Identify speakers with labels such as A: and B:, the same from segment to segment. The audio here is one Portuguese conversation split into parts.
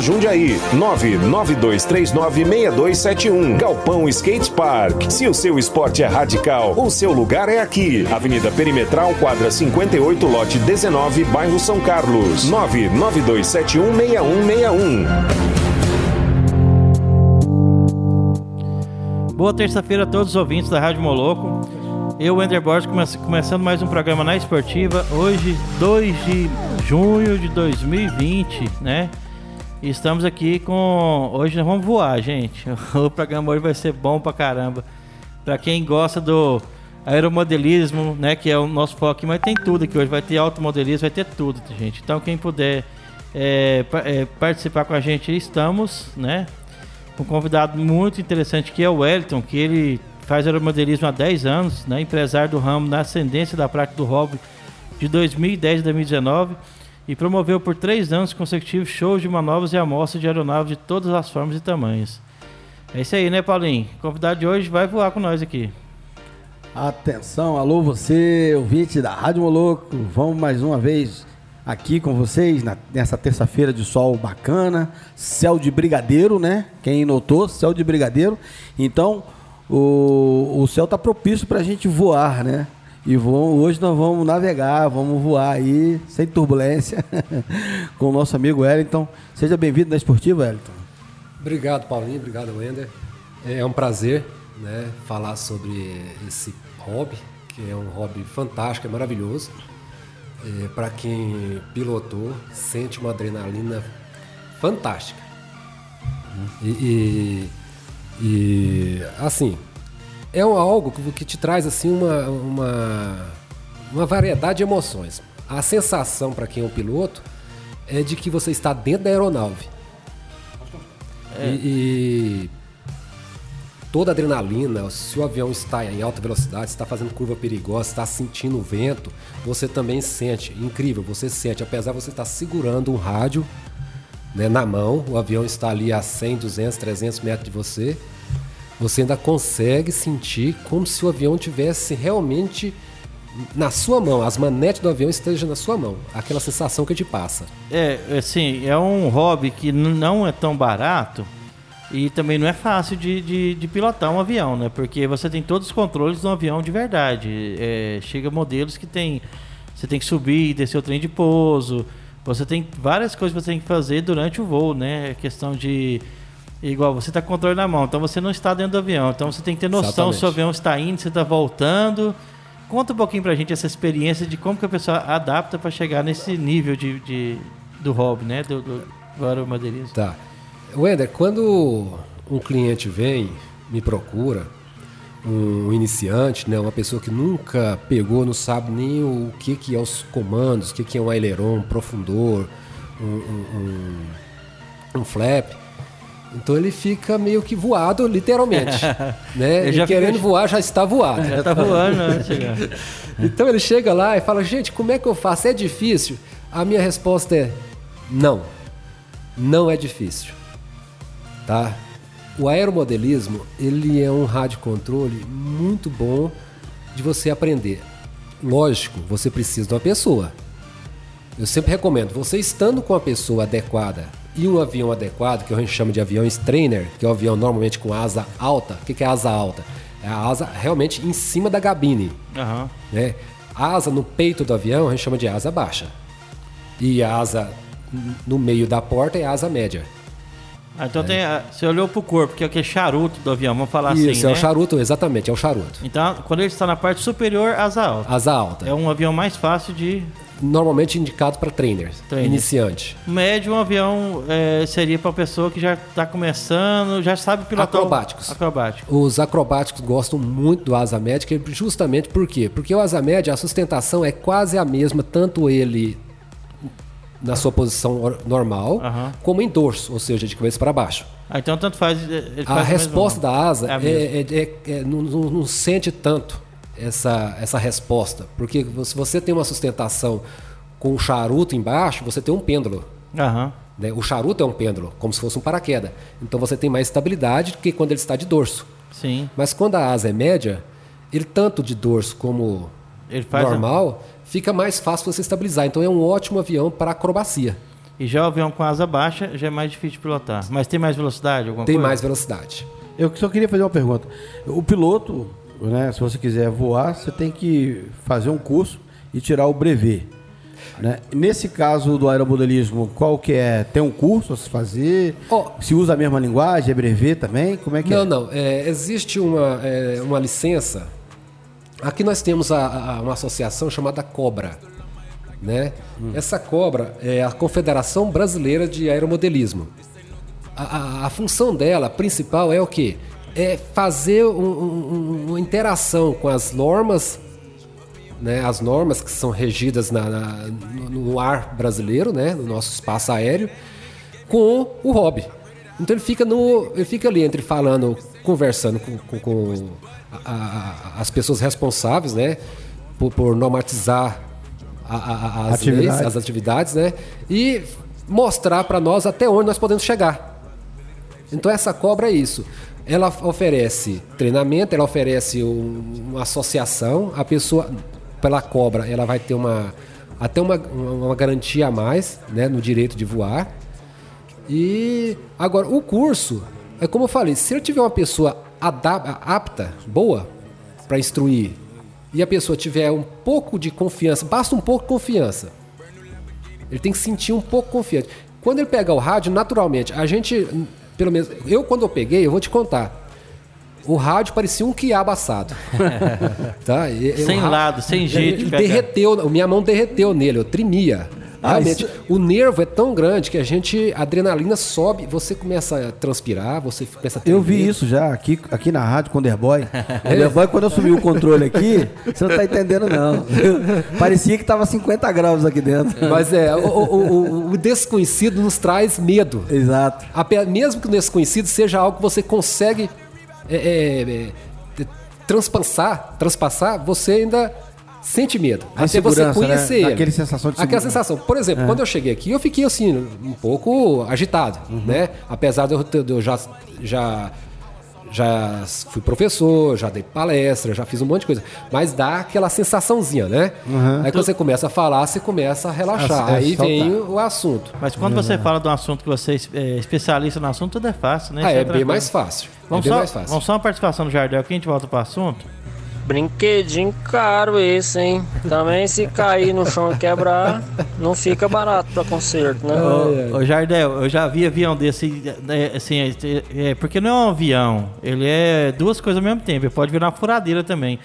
A: Jundiaí. 992396271. Galpão Skate Park. Se o seu esporte é radical, o seu lugar é aqui. Avenida Perimetral, quadra 58, lote 19, bairro São Carlos. 992716161.
B: Boa terça-feira a todos os ouvintes da Rádio Moloco. Eu, Wender Borges, come- começando mais um programa na Esportiva. Hoje, 2 de junho de 2020, né? Estamos aqui com. Hoje nós vamos voar, gente. O programa hoje vai ser bom pra caramba. Pra quem gosta do aeromodelismo, né? Que é o nosso foco, mas tem tudo aqui hoje. Vai ter automodelismo, vai ter tudo, gente. Então, quem puder é, é, participar com a gente, estamos, né? um convidado muito interessante que é o Wellington, que ele faz aeromodelismo há 10 anos, né? empresário do ramo na ascendência da prática do hobby de 2010 e 2019 e promoveu por três anos consecutivos shows de manobras e amostras de aeronaves de todas as formas e tamanhos. É isso aí, né, Paulinho? O convidado de hoje vai voar com nós aqui.
C: Atenção, alô você, ouvinte da Rádio Moloco. Vamos mais uma vez aqui com vocês na- nessa terça-feira de sol bacana, céu de brigadeiro, né? Quem notou, céu de brigadeiro. Então, o, o céu tá propício pra gente voar, né? E vamos, hoje nós vamos navegar, vamos voar aí, sem turbulência, com o nosso amigo Wellington. Seja bem-vindo na Esportiva, Wellington.
D: Obrigado, Paulinho. Obrigado, Wender. É um prazer né, falar sobre esse hobby, que é um hobby fantástico, é maravilhoso. Para quem pilotou, sente uma adrenalina fantástica. E, e- e, assim, é algo que, te traz assim uma, uma, uma variedade de emoções. A sensação para quem é um piloto é de que você está dentro da aeronave. E, e toda a adrenalina, se o avião está em alta velocidade, está fazendo curva perigosa, está sentindo o vento, você também sente. Incrível, você sente. Apesar de você estar segurando um rádio né, na mão, o avião está ali a 100, 200, 300 metros de você, você ainda consegue sentir como se o avião tivesse realmente na sua mão, as manetes do avião estejam na sua mão. Aquela sensação que te passa.
B: É, assim, é um hobby que não é tão barato e também não é fácil de, de, de pilotar um avião, né? Porque você tem todos os controles de um avião de verdade. É, chega modelos que tem. Você tem que subir e descer o trem de pouso. Você tem várias coisas que você tem que fazer durante o voo, né? É questão de. Igual, você está com o controle na mão, então você não está dentro do avião. Então você tem que ter noção se o
D: Exatamente.
B: avião está indo, se está voltando. Conta um pouquinho pra gente essa experiência de como que a pessoa adapta para chegar nesse nível de, de- do hobby, né? Do, do, do aeromodelismo.
D: Tá. Wender, quando um cliente vem, me procura, um iniciante, né, uma pessoa que nunca pegou, não sabe nem o que, que é os comandos, o que, que é um aileron, um profundor, um, um, um- um flap. Então ele fica meio que voado, literalmente. né?
B: Ele
D: querendo voar, já está voado.
B: Já tá voando, né? Chegar.
D: Então ele chega lá e fala: Gente, como é que eu faço? É difícil? A minha resposta é: Não. Não é difícil. Tá? O aeromodelismo, ele é um rádio controle muito bom de você aprender. Lógico, você precisa de uma pessoa. Eu sempre recomendo, você estando com a pessoa adequada e um avião adequado, que a gente chama de aviões trainer, que é um avião normalmente com asa alta. O que que é asa alta? É a asa realmente em cima da cabine
B: Aham.
D: né? A asa no peito do avião a gente chama de asa baixa. E a asa no meio da porta é a asa média.
B: Ah, então tem. a- Você olhou pro corpo, que é aquele charuto do avião, vamos falar
D: Isso,
B: assim.
D: é
B: né?
D: o charuto, exatamente, é o charuto.
B: Então, quando ele está na parte superior, asa alta.
D: Asa alta.
B: É um avião mais fácil de.
D: Normalmente indicado para trainers,
B: Trainer.
D: iniciante.
B: Médio, um avião é, seria para pessoa que já está começando, já sabe pilotar. o-
D: Acrobáticos.
B: Acrobático.
D: Os acrobáticos gostam muito do asa média, justamente por quê? Porque o asa média, a sustentação é quase a mesma, tanto ele na sua posição or- normal, como em dorso, ou seja, de cabeça para baixo.
B: Ah, então tanto faz. Faz
D: A
B: mesmo
D: resposta da asa
B: É
D: é, é- é- é- não- não sente tanto essa, essa resposta. Porque se você tem uma sustentação com um charuto embaixo, você tem um pêndulo.
B: Aham.
D: né? O charuto é um pêndulo, como se fosse um paraquedas. Então você tem mais estabilidade do que quando ele está de dorso.
B: Sim.
D: Mas quando a asa é média, ele tanto de dorso como
B: Ele faz. a-
D: normal, fica mais fácil você estabilizar. Então é um ótimo avião para acrobacia.
B: E já o avião com asa baixa já é mais difícil de pilotar. Mas tem mais velocidade? Alguma
D: Tem
B: coisa?
D: mais velocidade.
C: Eu só queria fazer uma pergunta. O piloto, né, se você quiser voar, você tem que fazer um curso e tirar o brevet. Né? Nesse caso do aeromodelismo, qual que é? Tem um curso a se fazer?
D: Ó.
C: se usa a mesma linguagem? É brevet também? Como é que
D: Não,
C: é?
D: não. é, existe uma, é, uma licença. Aqui nós temos a- a- uma associação chamada Cobra. Né? Essa Cobra é a Confederação Brasileira de Aeromodelismo. A, a- a função dela principal é o quê? É fazer um- um- um- uma interação com as normas, né? as normas que são regidas na- na- no, ar brasileiro, né? no nosso espaço aéreo, com o hobby. Então ele fica no, ele fica ali entre falando, conversando com, com- com a- a- as pessoas responsáveis, né, por, por normatizar a- as
C: Atividade.
D: leis, as atividades, né, e mostrar para nós até onde nós podemos chegar. Então essa cobra é isso. Ela oferece treinamento, ela oferece um- uma associação. A pessoa, pela cobra, ela vai ter uma até uma, uma garantia a mais né, no direito de voar. E agora o curso é como eu falei, se eu tiver uma pessoa apta, boa para instruir e a pessoa tiver um pouco de confiança, basta um pouco de confiança. Ele tem que sentir um pouco confiante. Quando ele pega o rádio, naturalmente, a gente, pelo menos, eu quando eu peguei, eu vou te contar. O rádio parecia um quiabo assado. tá? E- o
B: Sem
D: ra-
B: lado, sem jeito
D: derreteu, minha mão derreteu nele, eu tremia.
C: Ah,
D: Realmente,
C: isso-
D: o nervo é tão grande que a gente, a adrenalina sobe, você começa a transpirar, você começa a
C: Eu vi
D: tremer.
C: isso já aqui, aqui na rádio com o Underboy. O Underboy, quando eu assumi o controle aqui, você não tá entendendo, não. Parecia que tava 50 graus aqui dentro.
D: Mas é, o, o- o- o desconhecido nos traz medo.
C: Exato.
D: Mesmo que o desconhecido seja algo que você consegue é, é, é, transpassar, transpassar, você ainda sente medo.
C: A
D: até você
C: insegurança,
D: conhecer
C: né?
D: ele.
C: Aquele sensação de
D: Aquela sensação. Por exemplo, quando eu cheguei aqui, eu fiquei assim, um pouco agitado, né? Apesar de eu, ter- de eu já, já, já fui professor, já dei palestra, já fiz um monte de coisa. Mas dá aquela sensaçãozinha, né? Aí quando você começa a falar, você começa a relaxar.
C: A
D: Aí vem o assunto.
B: Mas quando você fala de um assunto que você é especialista no assunto, tudo é fácil, né?
D: Ah,
B: Isso
D: é bem mais fácil.
B: Vamos
D: é bem
B: só,
D: mais fácil.
B: vamos só uma participação do Jardel aqui, a gente volta pro assunto.
E: Brinquedinho caro esse, hein? Também se cair no chão e quebrar, não fica barato pra conserto, né?
B: Ô, ô, Jardel, eu já vi avião desse, é, assim, é, é, porque não é um avião, ele é duas coisas ao mesmo tempo, ele pode virar uma furadeira também.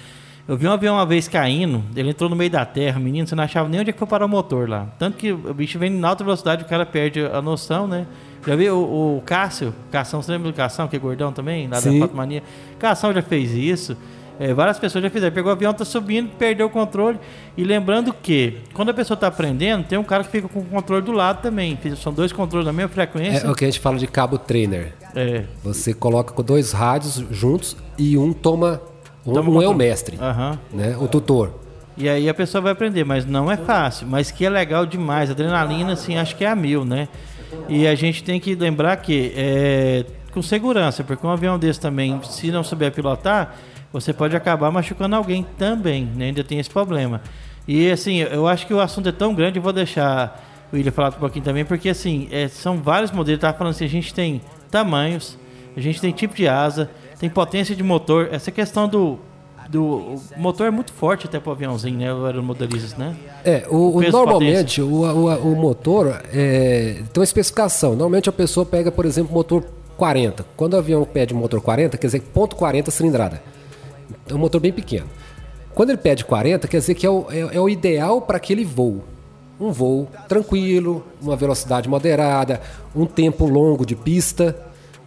B: Eu vi um avião uma vez caindo, ele entrou no meio da terra, menino, você não achava nem onde é que foi parar o motor lá. Tanto que o bicho vem em alta velocidade, o cara perde a noção, né? Já viu o, o Cássio? Cação, você lembra do Cação, que é gordão também? Lá
D: Sim.
B: da Foto Mania? Cação já fez isso. É, várias pessoas já fizeram. Pegou o avião, tá subindo, perdeu o controle. E lembrando que, quando a pessoa tá aprendendo, tem um cara que fica com o controle do lado também. São dois controles da mesma frequência.
D: É o que a gente fala de cabo trainer.
B: É.
D: Você coloca com dois rádios juntos e um toma. Um,
B: Toma
D: um é o mestre,
B: Aham.
D: né? O tutor.
B: E aí a pessoa vai aprender, mas não é fácil. Mas que é legal demais. Adrenalina, assim, acho que é a mil, né? E a gente tem que lembrar que é com segurança, porque um avião desse também, se não souber pilotar, você pode acabar machucando alguém também, né? Ainda tem esse problema. E assim, eu acho que o assunto é tão grande, eu vou deixar o William falar um pouquinho também, porque assim, é, são vários modelos. Tava falando assim, a gente tem tamanhos, a gente tem tipo de asa, tem potência de motor. Essa questão do. do o motor é muito forte até pro aviãozinho, né? O aeromodelistas, né?
D: É, o, o- normalmente o, o, o motor é, tem uma especificação. Normalmente a pessoa pega, por exemplo, motor 40. Quando o avião pede motor 40, quer dizer ponto 40 cilindrada. É um motor bem pequeno. Quando ele pede 40, quer dizer que é o, é, é o ideal para aquele voo. Um voo tranquilo, uma velocidade moderada, um tempo longo de pista.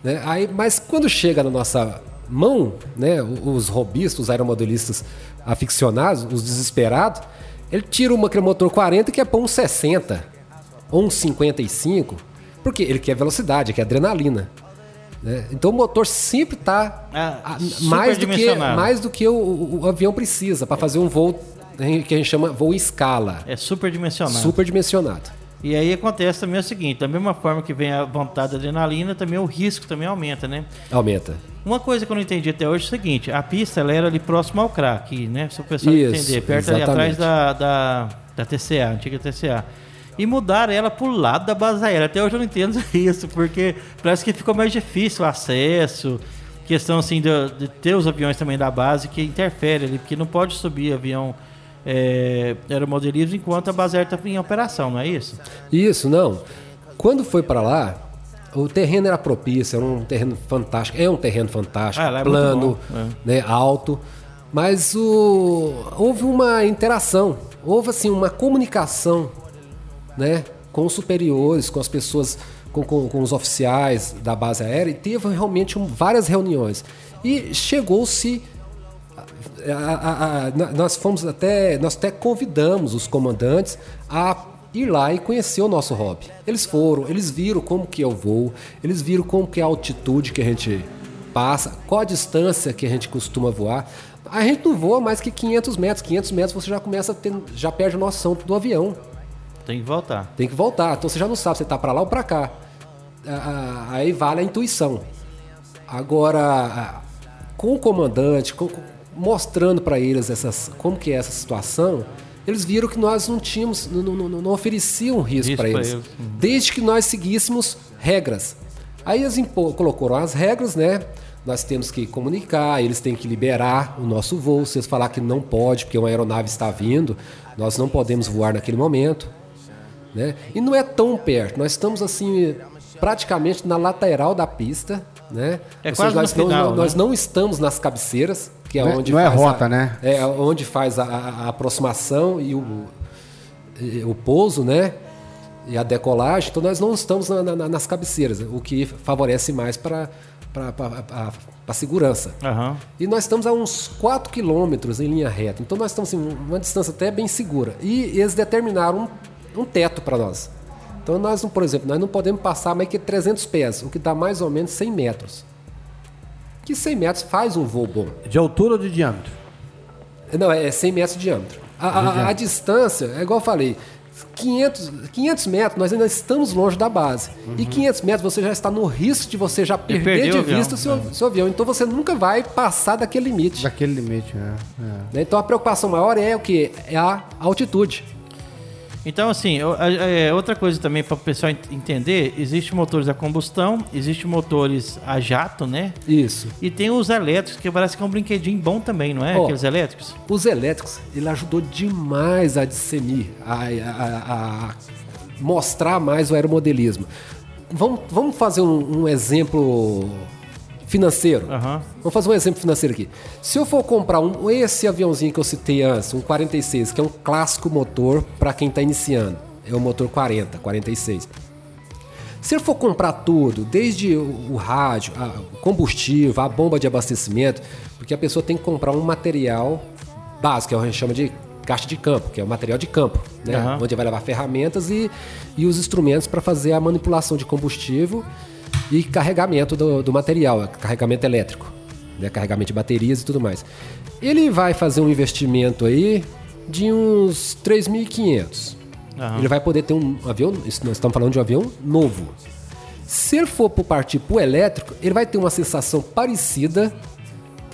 D: Né? Aí, mas quando chega na nossa mão, né, os robistas, os aeromodelistas aficionados, os desesperados, ele tira uma é motor 40 que é para um 60. ou um 55, porque ele quer velocidade, quer adrenalina. Né? Então o motor sempre está
B: Ah,
D: mais, do que, mais do que o, o- o avião precisa para fazer um voo que a gente chama voo em escala,
B: É superdimensionado.
D: superdimensionado.
B: E aí acontece também o seguinte, da mesma forma que vem a vontade da adrenalina, também o risco também aumenta, né?
D: Aumenta.
B: Uma coisa que eu não entendi até hoje é o seguinte, a pista ela era ali próximo ao crack, né? Se o pessoal
D: Isso,
B: entender, perto ali atrás
D: exatamente.
B: da, da, da TCA, antiga TCA. E mudaram ela pro lado da base aérea. Até hoje eu não entendo isso, porque parece que ficou mais difícil o acesso. Questão assim de, de ter os aviões também da base que interfere ali, porque não pode subir avião é, aeromodelismo enquanto a base aérea está em operação, não é isso?
D: Isso, não. Quando foi para lá, o terreno era propício, era um terreno fantástico. É um terreno fantástico,
B: Ah, é
D: plano,
B: bom, é.
D: né, alto. Mas o, houve uma interação, houve assim uma comunicação, né, com os superiores, com as pessoas, com, com- com os oficiais da base aérea. E teve realmente um- várias reuniões e chegou-se nós fomos até nós até convidamos os comandantes a ir lá e conhecer o nosso hobby. Eles foram, eles viram como que é o voo, eles viram como que é a altitude que a gente passa, qual a distância que a gente costuma voar. A gente não voa mais que 500 metros. 500 metros você já começa a ter, já perde noção do avião.
B: Tem que voltar.
D: Tem que voltar. Então você já não sabe se está para lá ou para cá. Aí vale a intuição. Agora, com o comandante, com- mostrando para eles essas, como que é essa situação, eles viram que nós não tínhamos, não, não, não, ofereciam risco para eles,
B: eles. Uhum.
D: desde que nós seguíssemos regras. Aí eles colocaram as regras, né? Nós temos que comunicar, eles têm que liberar o nosso voo. Se eles falar que não pode, porque uma aeronave está vindo, nós não podemos voar naquele momento né? E não é tão perto. Nós estamos assim praticamente na lateral da pista, né?
B: É
D: Ou
B: quase
D: nós,
B: no final,
D: não, nós
B: né?
D: não estamos nas cabeceiras, que é
C: Não é-
D: onde
C: não é
D: faz
C: rota,
D: a,
C: né?
D: É onde faz a, a- aproximação e o, e o pouso, né? E a decolagem. Então nós não estamos na- na- nas cabeceiras, o que favorece mais para para a segurança.
B: Aham.
D: E nós estamos a uns 4 quilômetros em linha reta. Então nós estamos em uma distância até bem segura. E eles determinaram um, um teto para nós. Então nós, não- por exemplo, nós não podemos passar mais que 300 pés, o que dá mais ou menos 100 metros. Que 100 metros faz um voo bom.
C: De altura ou de diâmetro?
D: Não, é 100 metros de diâmetro. A, a- a distância, é igual eu falei, 500, 500 metros nós ainda estamos longe da base. E 500 metros você já está no risco de você já perder de vista o seu, seu avião. Então você nunca vai passar daquele limite.
C: Daquele limite, né? É.
D: né? Então a preocupação maior é o que? É a altitude.
B: Então, assim, é, outra coisa também para o pessoal ent- entender, existe motores a combustão, existe motores a jato, né?
D: Isso.
B: E tem os elétricos, que parece que é um brinquedinho bom também, não é?
D: Ó.
B: Aqueles elétricos.
D: Os elétricos, ele ajudou demais a discernir, a, a- a mostrar mais o aeromodelismo. Vamos, vamos fazer um, um exemplo financeiro. Vamos fazer um exemplo financeiro aqui. Se eu for comprar um, esse aviãozinho que eu citei antes, um 46, que é um clássico motor para quem está iniciando, é o motor 40, 46. Se eu for comprar tudo, desde o, rádio, o combustível, a bomba de abastecimento, porque a pessoa tem que comprar um material básico, que a gente chama de caixa de campo, que é o material de campo, né?
B: Aham.
D: onde vai levar ferramentas e, e os instrumentos para fazer a manipulação de combustível e carregamento do, do material, carregamento elétrico, né? carregamento de baterias e tudo mais. Ele vai fazer um investimento aí de uns 3.500.
B: Aham.
D: Ele vai poder ter um avião, nós estamos falando de um avião novo. Se ele for partir para o elétrico, ele vai ter uma sensação parecida,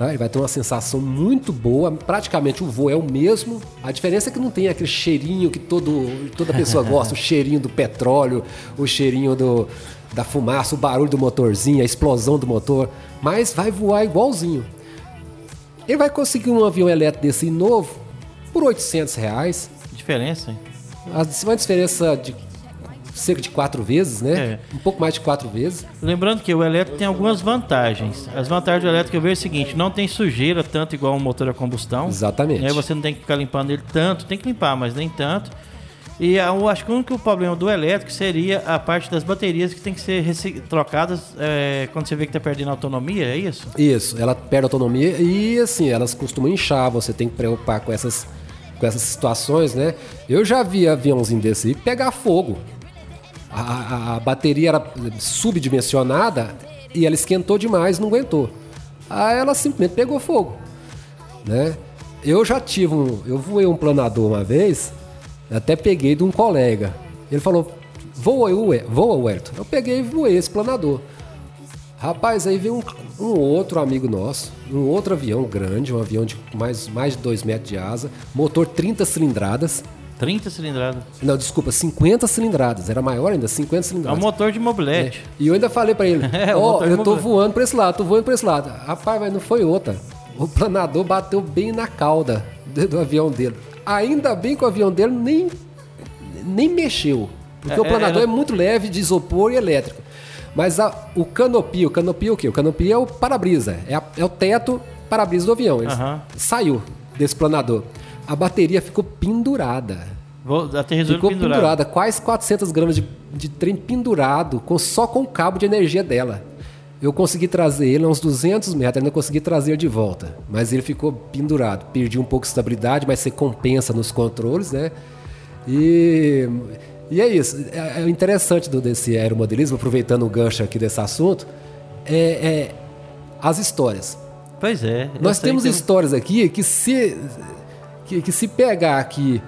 D: tá? Ele vai ter uma sensação muito boa, praticamente o voo é o mesmo. A diferença é que não tem aquele cheirinho que todo, toda pessoa gosta, o cheirinho do petróleo, o cheirinho do, da fumaça, o barulho do motorzinho, a explosão do motor, mas vai voar igualzinho. Ele vai conseguir um avião elétrico desse novo por 800 reais,
B: Diferença, hein?
D: a- uma diferença de cerca de quatro vezes, né? Um pouco mais de quatro vezes.
B: Lembrando que o elétrico tem algumas vantagens. As vantagens do elétrico eu vejo é o seguinte: não tem sujeira tanto igual um motor a combustão.
D: Exatamente.
B: Né? Você não tem que ficar limpando ele tanto, tem que limpar, mas nem tanto. E eu acho que o único problema do elétrico seria a parte das baterias que tem que ser trocadas é, quando você vê que está perdendo autonomia, é isso?
D: Isso, ela perde autonomia e assim, elas costumam inchar, você tem que preocupar com essas, com essas situações, né? Eu já vi aviãozinho desse aí pegar fogo. A, a- bateria era subdimensionada e ela esquentou demais, não aguentou. Aí ela simplesmente pegou fogo, né? Eu já tive um, eu voei um planador uma vez, até peguei de um colega. Ele falou: "Voa, voa, Wellington". Eu peguei e voei esse planador. Rapaz, aí veio um, um outro amigo nosso, um outro avião grande, um avião de mais, mais de 2 metros de asa, motor 30 cilindradas.
B: 30 cilindradas.
D: Não, desculpa, 50 cilindradas. Era maior ainda, 50
B: É um
D: cilindradas.
B: motor de mobilete.
D: E eu ainda falei pra ele,
B: É,
D: ó, eu tô voando pra esse lado, tô voando pra esse lado. Rapaz, mas não foi outra. O planador bateu bem na cauda do, do avião dele. Ainda bem que o avião dele nem, nem mexeu. Porque
B: É,
D: o planador
B: é,
D: é, muito leve de isopor e elétrico. Mas a- o canopia, o canopia é o quê? O canopia é o para-brisa, é, é o teto para-brisa do avião. Ele saiu desse planador. A bateria ficou pendurada. Ficou
B: pendurado.
D: pendurada, quase 400 gramas de, de trem pendurado, com, só com o cabo de energia dela. Eu consegui trazer ele a uns 200 metros, ainda consegui trazer de volta. Mas ele ficou pendurado. Perdi um pouco de estabilidade, mas você compensa nos controles, né? E, e é isso. É, é interessante do, desse aeromodelismo, aproveitando o gancho aqui desse assunto, é, é as histórias.
B: Pois é.
D: Nós temos
B: que-
D: histórias aqui que se, que, que se pegar aqui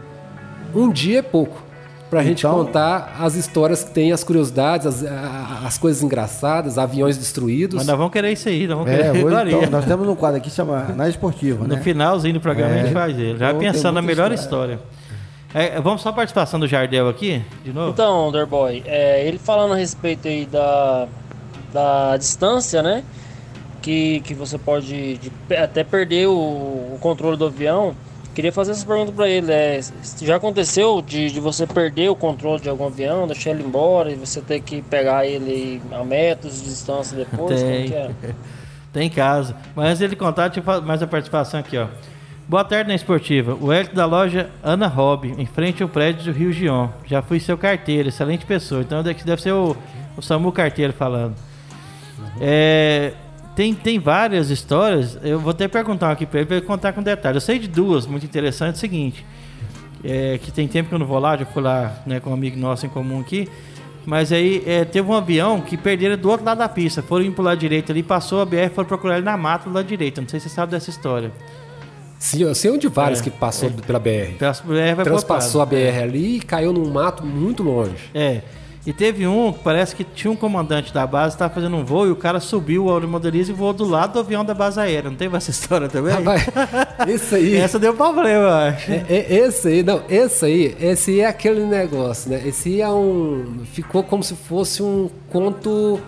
D: um dia é pouco pra gente
C: Então-
D: contar as histórias que tem, as curiosidades, as, a- as coisas engraçadas, aviões destruídos.
B: Mas nós vamos querer isso aí, nós vamos
C: É,
B: querer
C: hoje, então, nós temos um quadro aqui que chama Na Esportiva,
B: No
C: né?
B: finalzinho do programa a gente
C: É.
B: faz ele. Já
C: Então,
B: pensando na melhor história. É, vamos só a participação do Jardel aqui, de novo?
E: Então, Underboy, é, ele falando a respeito aí da, da distância, né? Que, que você pode de- até perder o, o controle do avião. Queria fazer essa pergunta pra ele. É, já aconteceu de, de você perder o controle de algum avião, deixar ele embora e você ter que pegar ele a metros de distância depois? Como
B: Tem.
E: que é?
B: Tem caso. Mas antes dele contar, deixa eu fazer mais a participação aqui, ó. Boa tarde na esportiva. O Hélio da loja Ana Hobby, em frente ao prédio do Rio Gion. Já fui seu carteiro, excelente pessoa. Então deve deve ser o, o Samu Carteiro falando. É, tem, tem várias histórias. Eu vou até perguntar aqui pra ele, pra ele contar com detalhe. Eu sei de duas muito interessantes. É o seguinte: é, que tem tempo que eu não vou lá, já fui lá né, com um amigo nosso em comum aqui. Mas aí é, teve um avião que perderam do outro lado da pista. Foram indo pro lado direito ali, passou a BR, foram procurar ele na mata do lado direito. Não sei se você sabe dessa história.
D: Sim, eu sei um de vários
B: É,
D: que passou pela BR.
B: Pela BR
D: Transpassou a. BR ali e caiu num mato muito longe.
B: É. E teve um parece que tinha um comandante da base, estava fazendo um voo e o cara subiu o aeromodelismo e voou do lado do avião da base aérea. Não teve essa história também?
D: Rapaz, esse aí.
B: Essa deu problema, eu acho.
D: É, é, esse aí, não, esse aí, esse aí é aquele negócio, né? Esse aí é um. Ficou como se fosse um conto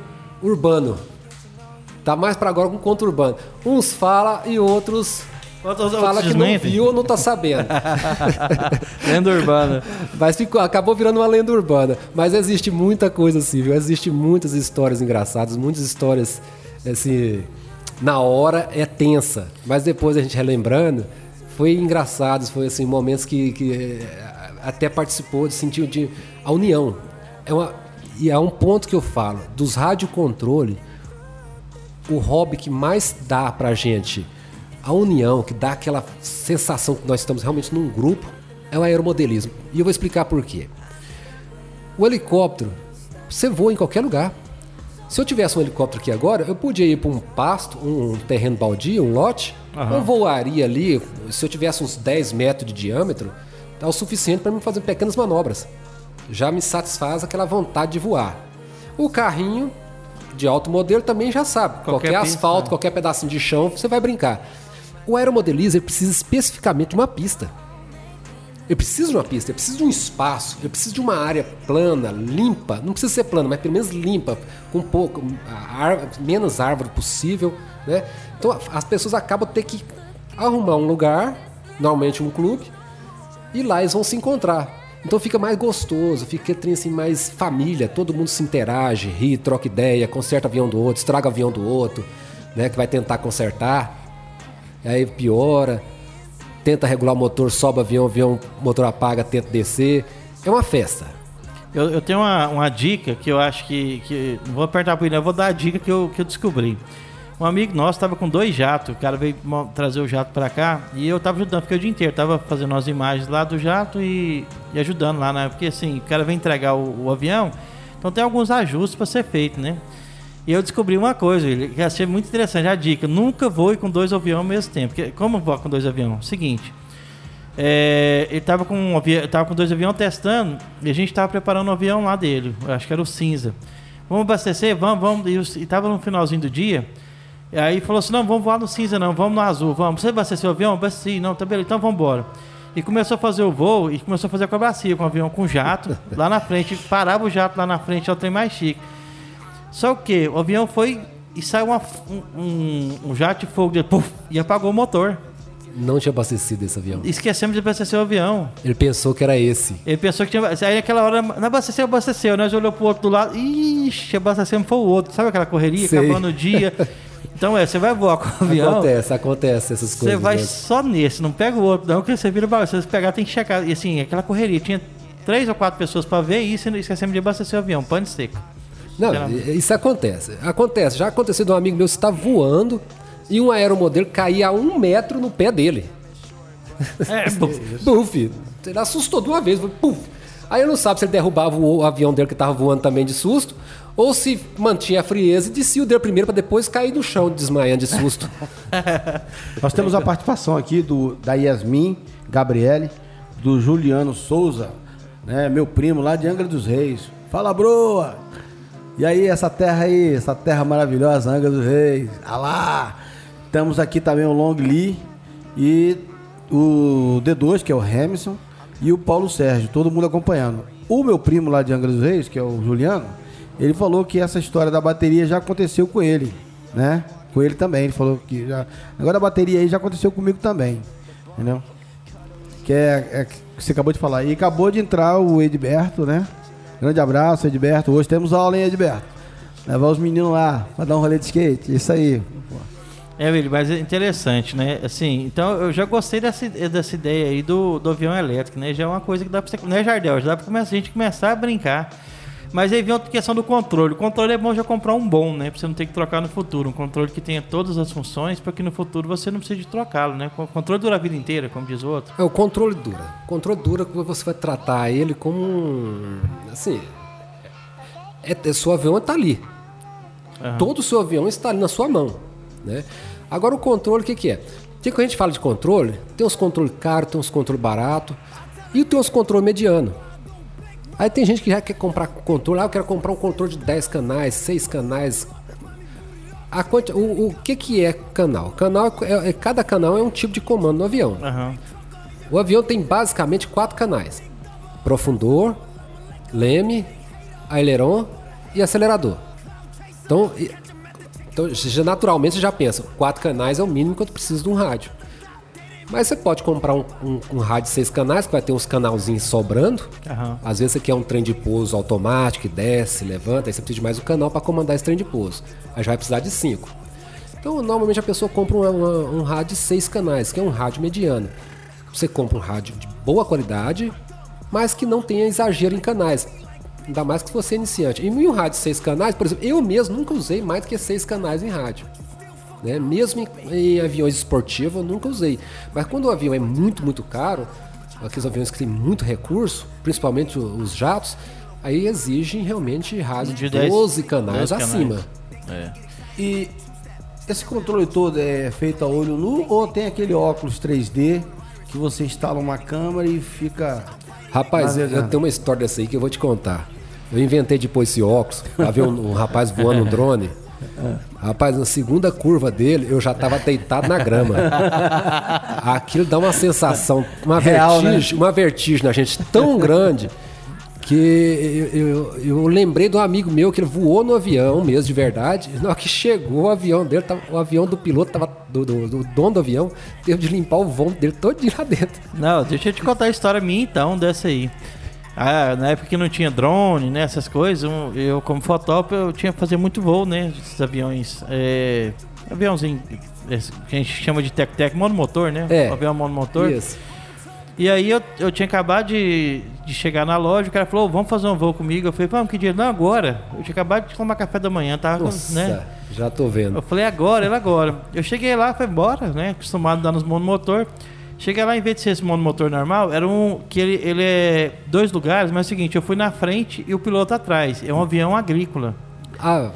D: urbano. Tá mais pra agora com conto urbano. Uns fala e Outros- fala que não viu ou não tá sabendo.
B: Lenda urbana.
D: Mas ficou, acabou virando uma lenda urbana. Mas existe muita coisa assim, viu? Existe muitas histórias engraçadas, muitas histórias assim. Na hora é tensa, mas depois a gente relembrando, foi engraçado, foi assim, momentos que, que eh, até participou, sentiu de a união. É uma, e é um ponto que eu falo, dos radiocontrole, o hobby que mais dá pra gente a união, que dá aquela sensação que nós estamos realmente num grupo, é o aeromodelismo. E eu vou explicar por quê. O helicóptero, você voa em qualquer lugar. Se eu tivesse um helicóptero aqui agora, eu podia ir para um pasto, um terreno baldio, um lote.
B: Aham.
D: Eu voaria ali, se eu tivesse uns 10 metros de diâmetro, tá o suficiente para mim fazer pequenas manobras. Já me satisfaz aquela vontade de voar. O carrinho de alto modelo também já sabe.
B: Qualquer
D: Qualquer,
B: pista,
D: asfalto,
B: né?
D: qualquer pedacinho de chão, você vai brincar. O aeromodelismo ele precisa especificamente de uma pista. Eu preciso de uma pista, eu preciso de um espaço, eu preciso de uma área plana, limpa. Não precisa ser plana, mas pelo menos limpa, com pouco, a árvore- menos árvore possível, né? Então as pessoas acabam ter que arrumar um lugar, normalmente um clube, e lá eles vão se encontrar. Então fica mais gostoso, fica trem assim mais família, todo mundo se interage, ri, troca ideia, conserta avião do outro, estraga avião do outro, né? Que vai tentar consertar. Aí piora, tenta regular o motor, sobe avião, avião, motor apaga, tenta descer. É uma festa.
B: Eu, eu tenho uma, uma dica que eu acho que, que. Não vou apertar pro ele, eu vou dar a dica que eu, que eu descobri. Um amigo nosso tava com dois jatos, o cara veio trazer o jato pra cá e eu tava ajudando, fiquei o dia inteiro, tava fazendo as imagens lá do jato e, e ajudando lá, né? Porque assim, o cara vem entregar o, o avião Então tem alguns ajustes para ser feito, né? E eu descobri uma coisa, que achei muito interessante, a dica, nunca voe com dois aviões ao mesmo tempo. Porque, como voar com dois aviões? Seguinte, é, ele tava com, um avi... tava com dois aviões testando e a gente tava preparando o um avião lá dele, acho que era o cinza. Vamos abastecer? Vamos, vamos. E tava no finalzinho do dia. Aí falou assim: não, vamos voar no cinza, não, vamos no azul, vamos. Você abasteceu o avião? Abasteci, não, tá beleza, então vamos embora. E começou a fazer o voo e começou a fazer a acrobacia com o avião com jato lá na frente. Parava o jato lá na frente, é o trem mais chique. Só que o avião foi e saiu uma, um, um, jato de fogo de, puff, e apagou o motor.
D: Não tinha abastecido esse avião.
B: Esquecemos de abastecer o avião.
D: Ele pensou que era esse.
B: Ele pensou que tinha. Aí naquela hora, não abasteceu, abasteceu. Nós olhou pro outro do lado. Ixi, abastecemos foi o outro. Sabe aquela correria? Sei. Acabando o dia. Então é, você vai voar com o avião.
D: Acontece, acontece essas coisas.
B: Você vai mesmo. só nesse, não pega o outro, não, que você vira para você pegar, tem que checar. E assim, aquela correria. Tinha três ou quatro pessoas para ver isso e esquecemos de abastecer o avião, pane seco.
D: Não, isso acontece. Acontece. Já aconteceu de um amigo meu, está voando e um aeromodelo caía a um metro no pé dele. É, puf. Ele assustou de uma vez, puf. Aí ele não sabe se ele derrubava o avião dele que estava voando também de susto, ou se mantinha a frieza e descia o dele primeiro para depois cair no chão desmaiando de susto.
C: Nós temos a participação aqui do, da Yasmin Gabriele, do Juliano Souza, né, meu primo lá de Angra dos Reis. Fala, broa! E aí, essa terra aí, essa terra maravilhosa, Angra dos Reis. Alá! Temos aqui também o Long Lee e o D2, que é o Hamilton, e o Paulo Sérgio, todo mundo acompanhando. O meu primo lá de Angra dos Reis, que é o Juliano, ele falou que essa história da bateria já aconteceu com ele, né? Com ele também, ele falou que já... Agora a bateria aí já aconteceu comigo também, entendeu? Que é, é que você acabou de falar. E acabou de entrar o Edberto, né? Grande abraço, Edberto. Hoje temos aula, hein, Edberto? Levar os meninos lá pra dar um rolê de skate. Isso aí.
B: É, Willi, mas é interessante, né? Assim, então eu já gostei dessa, dessa ideia aí do, do avião elétrico, né? Já é uma coisa que dá pra você. Né, Jardel? Já dá começar, a gente começar a brincar. Mas aí vem outra questão do controle. O controle é bom já comprar um bom, né? Pra você não ter que trocar no futuro. Um controle que tenha todas as funções, para que no futuro você não precise trocá-lo, né? O controle dura a vida inteira, como diz o outro.
D: É, o controle dura. O controle dura quando você vai tratar ele como um. Assim. É, é, seu avião está ali. Uhum. Todo o seu avião está ali na sua mão. Né? Agora o controle, o que, que é? Que quando a gente fala de controle, tem uns controle caro, tem uns controle barato e tem uns controle mediano. Aí tem gente que já quer comprar controle, ah, eu quero comprar um controle de 10 canais, 6 canais. A quanti... o, o que, que é canal? Canal é, é, cada canal é um tipo de comando no avião. Uhum. O avião tem basicamente quatro canais: profundor, leme, aileron e acelerador. Então, então naturalmente você já pensa, quatro canais é o mínimo que eu preciso de um rádio. Mas você pode comprar um, um, um, rádio de seis canais, que vai ter uns canalzinhos sobrando. Uhum. Às vezes você quer um trem de pouso automático, que desce, levanta, aí você precisa de mais um canal para comandar esse trem de pouso. Aí já vai precisar de cinco. Então, normalmente a pessoa compra uma, uma, um rádio de seis canais, que é um rádio mediano. Você compra um rádio de boa qualidade, mas que não tenha exagero em canais. Ainda mais que você é iniciante. E em um rádio de seis canais, por exemplo, eu mesmo nunca usei mais do que seis canais em rádio. Né? Mesmo em, em aviões esportivos, eu nunca usei. Mas quando o avião é muito, muito caro, aqueles aviões que têm muito recurso, principalmente os jatos, aí exigem realmente rádio de 12 canais 10 acima.
C: Canais. É. E esse controle todo é feito a olho nu ou tem aquele óculos 3D que você instala uma câmera e fica.
D: Rapaz, eu, eu tenho uma história dessa aí que eu vou te contar. Eu inventei depois esse óculos pra ver um, um rapaz voando um drone. Rapaz, na segunda curva dele, eu já tava deitado na grama. Aquilo dá uma sensação, uma Real, né? vertigem, né? uma vertigem na gente tão grande que eu, eu, eu, lembrei de um amigo meu que ele voou no avião mesmo, de verdade. Na hora que chegou o avião dele, tava, o avião do piloto, tava, do, do, do, dono do avião, teve de limpar o voo dele todo lá dentro.
B: Não, deixa eu te contar a história minha então, dessa aí. Ah, na época que não tinha drone, né, essas coisas, eu como fotógrafo eu tinha que fazer muito voo, né, esses aviões, é, aviãozinho que a gente chama de tec-tec, monomotor, né,
D: é,
B: avião monomotor. Isso. E aí eu, eu tinha acabado de, de chegar na loja, o cara falou, vamos fazer um voo comigo. Eu falei, vamos, que dia? Não, agora. Eu tinha acabado de tomar café da manhã, tava, Nossa, né?
D: Já tô vendo.
B: Eu falei, agora, ele agora. Eu cheguei lá, foi embora, né? Acostumado a dar nos monomotor. Chega lá, em vez de ser esse monomotor normal, era um. que ele, ele é dois lugares, mas é o seguinte, eu fui na frente e o piloto atrás. É um avião agrícola.
D: Ah,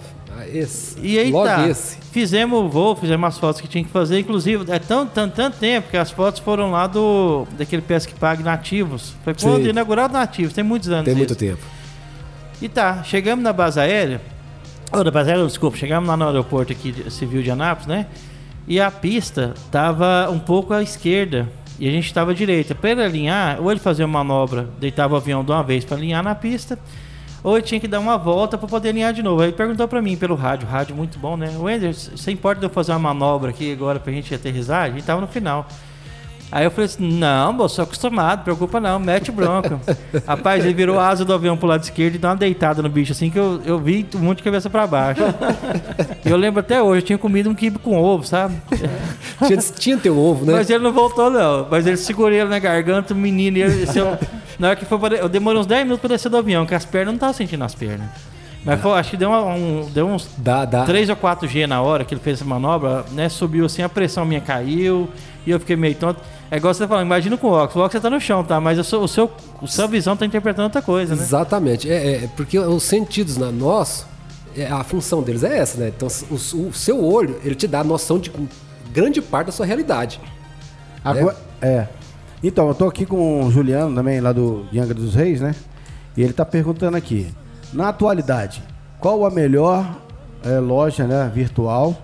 D: esse.
B: E aí
D: Logo
B: tá.
D: esse.
B: Fizemos o voo, fizemos as fotos que tinha que fazer. Inclusive, é tão, tanto, tanto tempo que as fotos foram lá do daquele Pesque Pague Nativos. Foi quando
D: Sim.
B: inaugurado Nativos, tem muitos anos
D: Tem muito
B: isso.
D: tempo.
B: E tá, chegamos na base aérea. Ô, na base aérea, desculpa, chegamos lá no aeroporto aqui civil de Anápolis, né? E a pista tava um pouco à esquerda e a gente tava à direita. Para ele alinhar, ou ele fazia uma manobra, deitava o avião de uma vez para alinhar na pista, ou ele tinha que dar uma volta para poder alinhar de novo. Aí ele perguntou para mim pelo rádio, rádio muito bom, né? Wender, você importa de eu fazer uma manobra aqui agora pra gente aterrissar? A gente tava no final. Aí eu falei assim, não, moço, sou acostumado, preocupa não, mete bronca. Rapaz, ele virou a asa do avião pro lado esquerdo e deu uma deitada no bicho, assim que eu, eu vi um monte de cabeça pra baixo. eu lembro até hoje, eu tinha comido um quibe com ovo, sabe?
D: Tinha, tinha teu ovo, né?
B: Mas ele não voltou, não. Mas ele segurou ele na garganta, o menino. E ele, se eu, na hora que foi pra, eu demorei uns 10 minutos pra descer do avião, que as pernas não tava sentindo as pernas. Mas foi, acho que deu, uma- um, deu uns
D: Dá, dá.
B: 3 ou 4 G na hora que ele fez essa manobra, né? Subiu assim, a pressão minha caiu e eu fiquei meio tonto. É igual você tá falando, imagina com o óculos. O óculos você tá no chão, tá? Mas o seu, o seu, a sua visão tá interpretando outra coisa, né?
D: Exatamente. É, é, porque os sentidos na nós, é, a função deles é essa, né? Então, o, o seu olho, ele te dá a noção de grande parte da sua realidade.
C: Agora, é. Então, eu tô aqui com o Juliano também, lá do de Angra dos Reis, né? E ele tá perguntando aqui. Na atualidade, qual a melhor é, loja né, virtual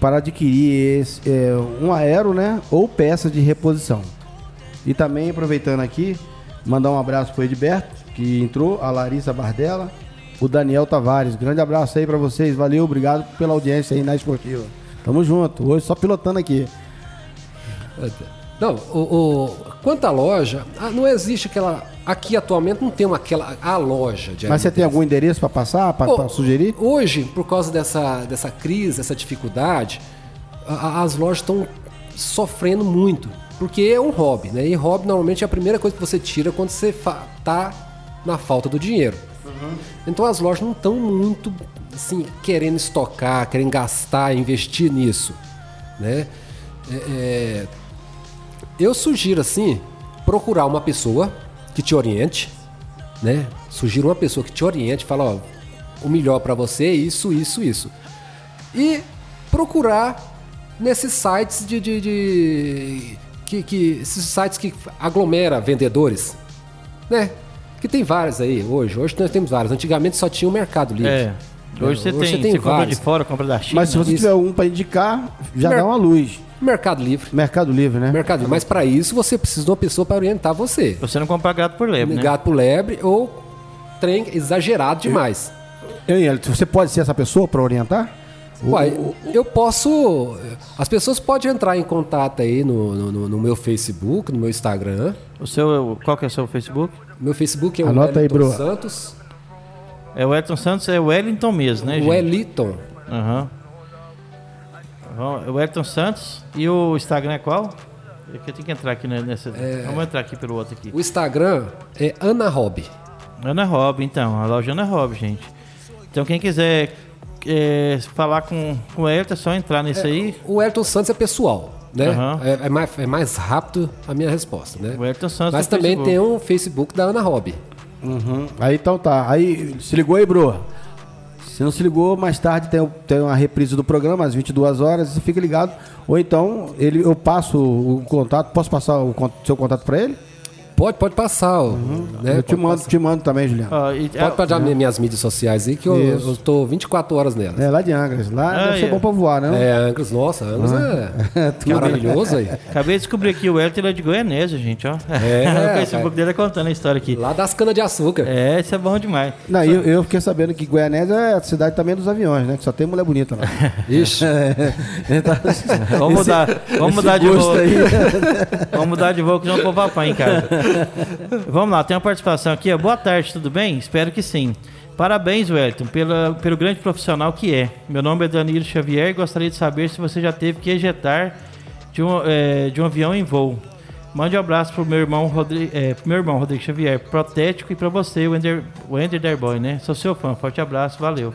C: para adquirir esse, é, um aero, né? Ou peça de reposição? E também, aproveitando aqui, mandar um abraço pro Edberto, que entrou, a Larissa Bardella, o Daniel Tavares. Grande abraço aí para vocês. Valeu, obrigado pela audiência aí na Esportiva. Tamo junto. Hoje só pilotando aqui.
D: Não, o, o- quanto à loja, ah, não existe aquela. Aqui atualmente não tem uma, aquela a loja de
C: Mas você tem algum endereço para passar, para sugerir?
D: Hoje, por causa dessa, dessa crise, dessa dificuldade, a- as lojas estão sofrendo muito. Porque é um hobby, né? E hobby normalmente é a primeira coisa que você tira quando você tá na falta do dinheiro. Então as lojas não estão muito assim, querendo estocar, querendo gastar, investir nisso. Né? É- é, eu sugiro assim, procurar uma pessoa que te oriente, né? Sugiro uma pessoa que te oriente, fala, ó, o melhor para você é isso, isso, isso. E procurar nesses sites de, de, de- que, que esses sites que aglomera vendedores, né? Que tem vários aí hoje. Hoje nós temos vários. Antigamente só tinha o Mercado Livre.
B: É. Hoje você tem, você compra de
D: vários.
B: fora, compra da China.
C: Mas se você
D: Isso.
C: tiver um para indicar, já
D: Mer-
C: dá uma luz.
D: Mercado Livre.
C: Mercado Livre, né?
D: Mercado Livre. Mas para isso você precisa de uma pessoa para orientar você.
B: Você não compra gato por lebre, né?
D: Gato por lebre ou trem exagerado demais.
C: Eu, Ian, você pode ser essa pessoa para orientar?
D: Uai, eu posso. As pessoas podem entrar em contato aí no, no, no- no meu Facebook, no meu Instagram.
B: O seu, qual que é o seu Facebook?
D: Meu Facebook é o
C: Anota aí,
D: Wellington
C: bro.
D: Santos.
B: É o Elton Santos, é o Wellington mesmo, né, gente?
D: Wellington.
B: Aham. Vamos- O Elton Santos e o Instagram é qual? É que eu tenho que entrar aqui nessa. Vamos entrar aqui pelo outro aqui.
D: O Instagram é Ana Rob.
B: Ana Rob, então. A loja Ana Rob, gente. Então quem quiser é, falar com, com o Elton, é só entrar nesse aí.
D: O Elton Santos é pessoal, né?
B: Aham.
D: É, é mais, é mais rápido a minha resposta, né?
B: O Elton Santos
D: Mas
B: no
D: também
B: Facebook.
D: tem um Facebook da Ana Rob.
C: Uhum. Aí então tá. Aí se ligou aí, bro? Se não se ligou, mais tarde tem, tem uma reprise do programa às 22 horas, você fica ligado. Ou então ele, eu passo o contato, posso passar o seu contato para ele?
D: Pode, pode passar. ó, né?
C: eu te
D: Pode
C: mando,
D: passar.
C: te mando também, Juliano.
B: Ó, e-
D: Pode pegar minhas mídias sociais aí que eu,
C: Isso.
D: eu tô 24 horas nelas.
C: É lá de Angras. Lá
B: Ah,
C: deve ser
B: é.
C: bom pra voar, não?
D: É, Angus, nossa, Angus é,
C: Tudo.
D: maravilhoso aí.
B: Acabei de descobrir aqui o Elton é de Goianésia, gente, ó.
D: É,
B: o Facebook dele é contando a história aqui.
D: Lá das canas de açúcar.
B: É, isso é bom demais.
C: Não, eu, eu fiquei sabendo que Goianésia é a cidade também dos aviões, né? Que só tem mulher bonita lá.
D: Ixi.
C: Então,
B: Vamos
C: esse-
B: mudar, vamos mudar de voo.
C: aí.
B: Vamos mudar de voo que não vou papai em casa. Vamos lá, tem uma participação aqui. Boa tarde, tudo bem? Espero que sim. Parabéns, Wellington, pela, pelo grande profissional que é. Meu nome é Danilo Xavier e gostaria de saber se você já teve que ejetar de um, eh, de um avião em voo. Mande um abraço pro meu irmão, Rodrigo, pro meu irmão Rodrigo Xavier, protético, e para você, o Ender, o Ender Derboy, né? Sou seu fã, forte abraço, valeu.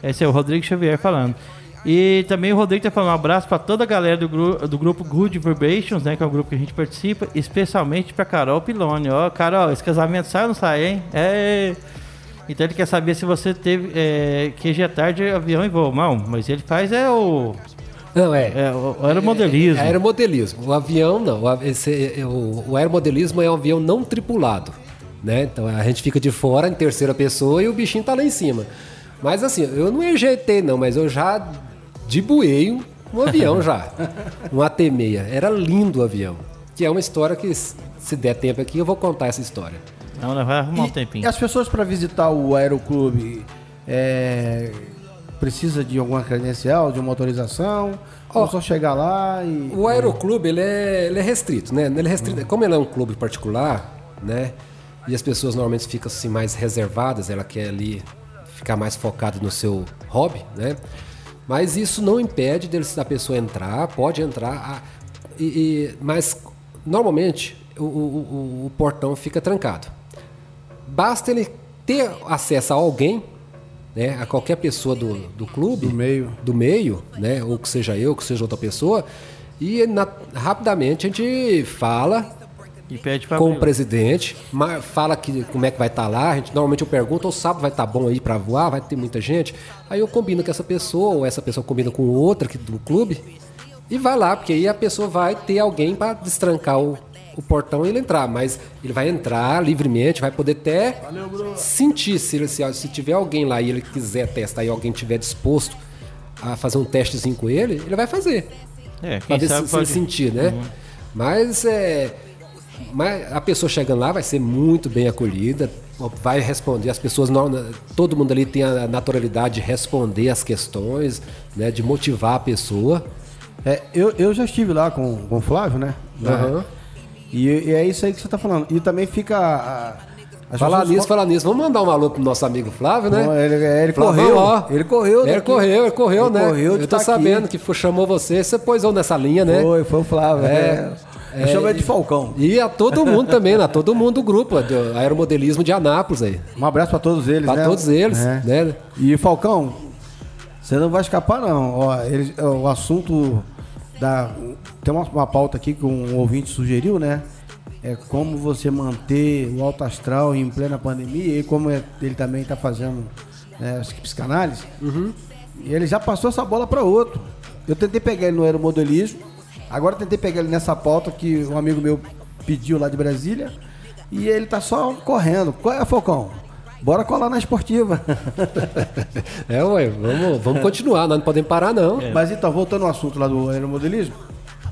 B: Esse é o Rodrigo Xavier falando. E também o Rodrigo tá falando um abraço para toda a galera do, gru do grupo Good Vibrations, né? Que é o grupo que a gente participa, especialmente para Carol Pilone. Ó, Carol, esse casamento sai ou não sai, hein? É. Então ele quer saber se você teve é, QG tarde, avião e voo. Não, mas ele faz é o.
D: Não, é.
B: É o aeromodelismo.
D: É, aeromodelismo. O avião não. O, esse- é, o, o aeromodelismo é um avião não tripulado. Né? Então a gente fica de fora em terceira pessoa e o bichinho tá lá em cima. Mas assim, eu não ejetei não, mas eu já dibuei um, um avião já. Um AT-6. Era lindo o avião. Que é uma história que, se der tempo aqui, eu vou contar essa história.
B: Não, né, vai arrumar um
C: E
B: tempinho.
C: as pessoas para visitar o aeroclube é, precisa de alguma credencial, de uma autorização? ou só chegar lá e.
D: O aeroclube ele é, ele é restrito, né? Ele é restrito, como ele é um clube particular, né? E as pessoas normalmente ficam assim mais reservadas, ela quer ali ficar mais focada no seu hobby, né? Mas isso não impede dele, da pessoa entrar, pode entrar, a- e, e- mas normalmente o, o- o- o portão fica trancado. Basta ele ter acesso a alguém, né, a qualquer pessoa do, do clube,
C: Do meio.
D: do meio, né, ou que seja eu, que seja outra pessoa, e na- rapidamente a gente fala
B: E pede pra
D: com o presidente, fala que como é que vai estar lá. A gente normalmente eu pergunto, ou sábado vai estar bom aí para voar, vai ter muita gente. Aí eu combino com essa pessoa, ou essa pessoa combina com outra aqui do clube e vai lá, porque aí a pessoa vai ter alguém para destrancar o, o portão e ele entrar. Mas ele vai entrar livremente, vai poder até sentir se, ele- se, se tiver alguém lá e ele quiser testar e alguém tiver disposto a fazer um testezinho com ele, ele vai fazer.
B: É,
D: Pra
B: quem
D: ver
B: sabe
D: se, se ele
B: pode...
D: sentir, né? Mas é. Mas a pessoa chegando lá vai ser muito bem acolhida, vai responder. As pessoas, não, todo mundo ali tem a naturalidade de responder as questões, né? De motivar a pessoa.
C: É, eu, eu já estive lá com, com o Flávio, né?
D: Aham.
C: E, e é isso aí que você tá falando. E também fica. a- as
D: Falar nisso, falar nisso. Vamos mandar um alô pro nosso amigo Flávio, né?
C: Bom, ele, ele
D: Flávio,
C: correu.
D: ó.
C: Ele correu.
D: Ele correu, ele correu,
C: Ele
D: né?
C: correu de
D: Eu tô
C: tá
D: sabendo
C: aqui.
D: que chamou você, você pôs eu nessa linha, né?
C: Foi, foi o Flávio.
D: É.
C: É. Ele de Falcão.
D: E a todo mundo também, né? Todo mundo do grupo, do aeromodelismo de Anápolis aí.
C: Um abraço pra todos eles,
D: Pra
C: né?
D: todos eles,
C: É.
D: né?
C: E Falcão, você não vai escapar não. Ó, ele- o assunto da tem uma, uma pauta aqui que um ouvinte sugeriu, né? É como você manter o alto astral em plena pandemia e como é- ele também está fazendo né, as psicanálise. E ele já passou essa bola para outro. Eu tentei pegar ele no aeromodelismo, agora tentei pegar ele nessa pauta que um amigo meu pediu lá de Brasília e ele tá só correndo. Qual é, Falcão? Bora colar na esportiva.
D: É, ué, vamos, vamos continuar, nós não podemos parar, não.
C: Mas então, voltando ao assunto lá do aeromodelismo,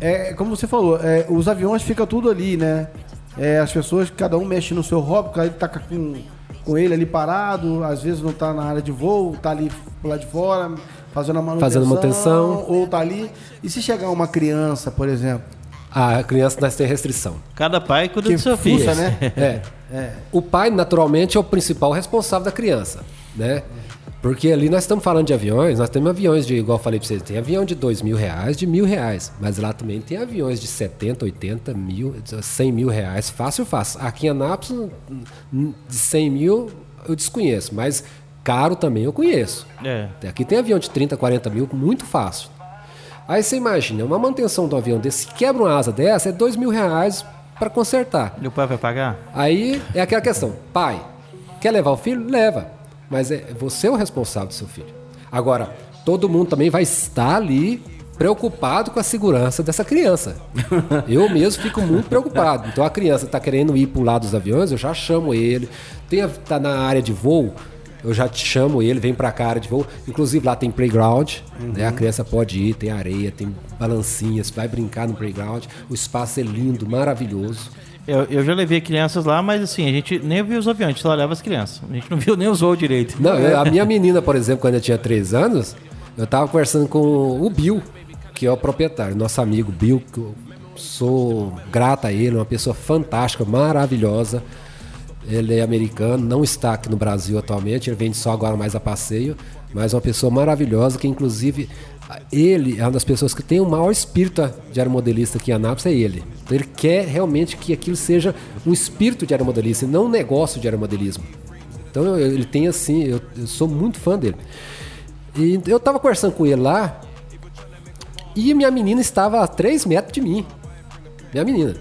C: é, como você falou, é, os aviões ficam tudo ali, né? É, as pessoas, cada um mexe no seu hobby, cada um tá com, com ele ali parado, às vezes não tá na área de voo, tá ali lá de fora, fazendo a manutenção.
D: Fazendo manutenção.
C: Ou tá ali. E se chegar uma criança, por exemplo,
D: A criança nós tem restrição.
B: Cada pai cuida
C: que
B: do seu filho.
C: fuça, né?
D: É. O pai, naturalmente, é o principal responsável da criança, né? Porque ali nós estamos falando de aviões, nós temos aviões de, igual eu falei pra vocês, tem avião de dois mil reais, de mil reais. Mas lá também tem aviões de 70, 80 mil, 100 mil reais, fácil, fácil. Aqui em Anápolis, de 100 mil eu desconheço, mas caro também eu conheço.
B: É.
D: Aqui tem avião de 30, 40 mil, muito fácil. Aí você imagina, uma manutenção um avião desse, se quebra uma asa dessa, é dois mil reais para consertar.
B: E o pai vai pagar?
D: Aí é aquela questão, pai, quer levar o filho? Leva. Mas é você é o responsável do seu filho. Agora, todo mundo também vai estar ali preocupado com a segurança dessa criança. Eu mesmo fico muito preocupado. Então a criança está querendo ir para o lado dos aviões, eu já chamo ele. Tem, tá na área de voo, eu já te chamo ele, vem para cá área de voo. Inclusive lá tem playground, né? A criança pode ir, tem areia, tem balancinhas, vai brincar no playground. O espaço é lindo, maravilhoso.
B: Eu, eu já levei crianças lá, mas assim, a gente nem viu os aviões, só leva as crianças. A gente não viu nem os voos direito.
D: Não, a minha menina, por exemplo, quando eu tinha 3 anos, eu tava conversando com o Bill, que é o proprietário, nosso amigo Bill, que eu sou grata a ele, uma pessoa fantástica, maravilhosa. Ele é americano, não está aqui no Brasil atualmente, ele vem só agora mais a passeio, mas uma pessoa maravilhosa que inclusive ele é uma das pessoas que tem o maior espírito de aeromodelista aqui em Anápolis, é ele. Então ele quer realmente que aquilo seja um espírito de aeromodelista e não um negócio de aeromodelismo. Então eu- ele tem assim, eu, eu sou muito fã dele. E eu tava conversando com ele lá e minha menina estava a 3 metros de mim. Minha menina.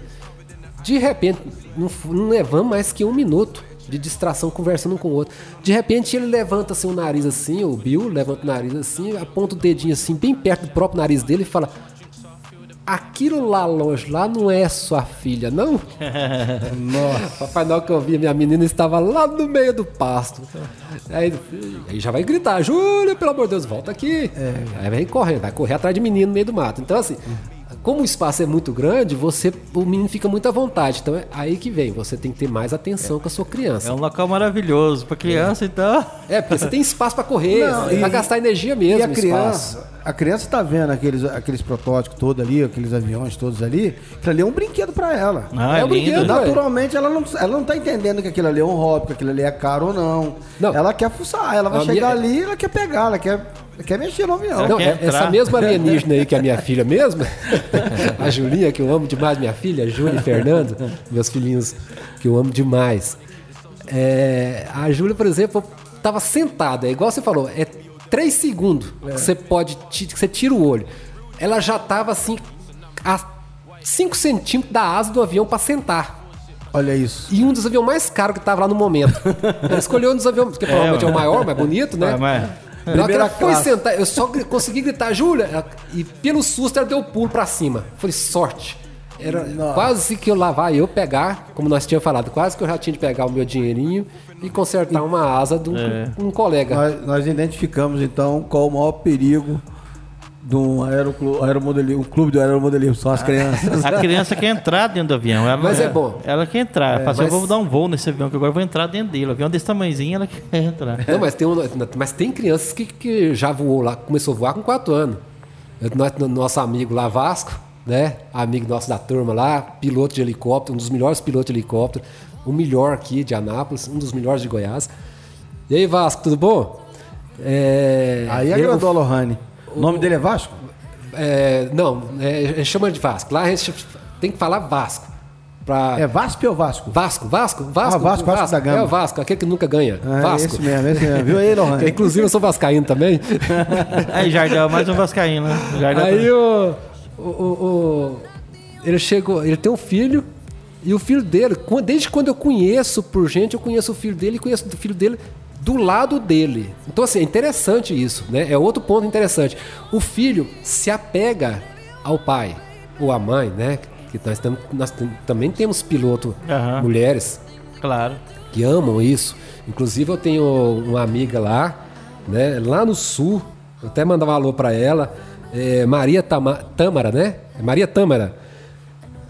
D: De repente, não, não levamos mais que um minuto de distração conversando um com o outro. De repente ele levanta assim o nariz assim, o Bill levanta o nariz assim, aponta o dedinho assim, bem perto do próprio nariz dele e fala: Aquilo lá longe, lá não é sua filha, não? Nossa. Papai Noel que eu vi, minha menina estava lá no meio do pasto. Aí, aí já vai gritar, Júlia, pelo amor de Deus, volta aqui. Aí vai correndo, vai correr atrás de menino no meio do mato. Então, assim, como o espaço é muito grande, você, o menino fica muito à vontade. Então é aí que vem, você tem que ter mais atenção com a sua criança.
B: É um local maravilhoso pra criança, então.
D: É, porque você tem espaço pra correr,
C: e-
D: gastar energia mesmo.
C: E a criança,
D: espaço.
C: a criança tá vendo aqueles, aqueles protótipos todos ali, aqueles aviões todos ali, aquilo ali é um brinquedo pra ela.
B: Ah,
D: É
B: é,
D: um brinquedo,
B: lindo.
D: né?
C: Naturalmente, ela não, ela não tá entendendo que aquilo ali é um hobby, que aquilo ali é caro ou não.
D: Não.
C: Ela quer fuçar, ela vai
D: A
C: chegar
D: minha-
C: ali, ela quer pegar, ela quer, quer mexer no avião.
D: Não, é- essa mesma alienígena aí que é a minha filha mesmo, a Julinha, que eu amo demais, minha filha, Júlia e Fernando, meus filhinhos que eu amo demais. É, a Júlia, por exemplo, tava sentada, é igual você falou, é três segundos que você pode, que você tira o olho. Ela já tava assim, a 5 centímetros da asa do avião para sentar.
C: Olha isso.
D: E um dos aviões mais caros que tava lá no momento. Ela escolheu um dos aviões, que provavelmente é, o
B: mano.
D: maior, mais bonito, né?
B: Ah, mas-
D: Na hora que
C: Primeira
D: ela foi
C: classe.
D: sentar, eu só consegui gritar, Júlia, e pelo susto ela deu o pulo pra cima. Foi sorte. Era quase que eu lá vai eu pegar, como nós tínhamos falado, quase que eu já tinha de pegar o meu dinheirinho e consertar uma asa de um,
B: É.
D: um colega.
C: Nós, nós identificamos então qual o maior perigo de um aeromodelismo, um clube de aeromodelismo, são as crianças.
B: A criança quer entrar dentro do avião. Ela,
D: Mas é bom.
B: Ela quer entrar. Ela fala assim,
D: mas-
B: eu vou dar um voo nesse avião, que agora eu vou entrar dentro dele. O avião desse tamanhozinho, ela quer entrar.
D: Não, mas tem, um- mas tem crianças que, que já voou lá, começou a voar com 4 anos. Eu- nosso amigo lá, Vasco, né? Amigo nosso da turma lá, piloto de helicóptero, um dos melhores pilotos de helicóptero, o melhor aqui de Anápolis, um dos melhores de Goiás. E aí, Vasco, tudo bom? É,
C: Aí agradou a Lohane. O nome dele é Vasco?
D: é, não, é, chama de Vasco. Lá a gente tem que falar Vasco. Pra...
C: É Vasp ou Vasco?
D: Vasco, Vasco, Vasco,
C: Ah, Vasco, Vasco da Gama.
D: É o Vasco, aquele que nunca ganha.
C: Ah,
D: Vasco.
C: esse mesmo, esse mesmo. Viu aí, Lohane?
D: Inclusive eu sou vascaíno também.
B: Aí, Jardel, mais um Vascaíno, né? Jardel
D: Aí o, o, o- o- ele chegou, ele tem um filho e o filho dele, desde quando eu conheço por gente, eu conheço o filho dele e conheço o filho dele do lado dele. Então assim, é interessante isso, né? É outro ponto interessante. O filho se apega ao pai ou à mãe, né? Que nós, tam- nós tam- também temos piloto
B: Aham.
D: mulheres
B: Claro.
D: que amam isso. Inclusive eu tenho uma amiga lá, né, lá no sul, eu até mandava um alô para ela, é, Maria Tama- Tâmara, né? Maria Tâmara.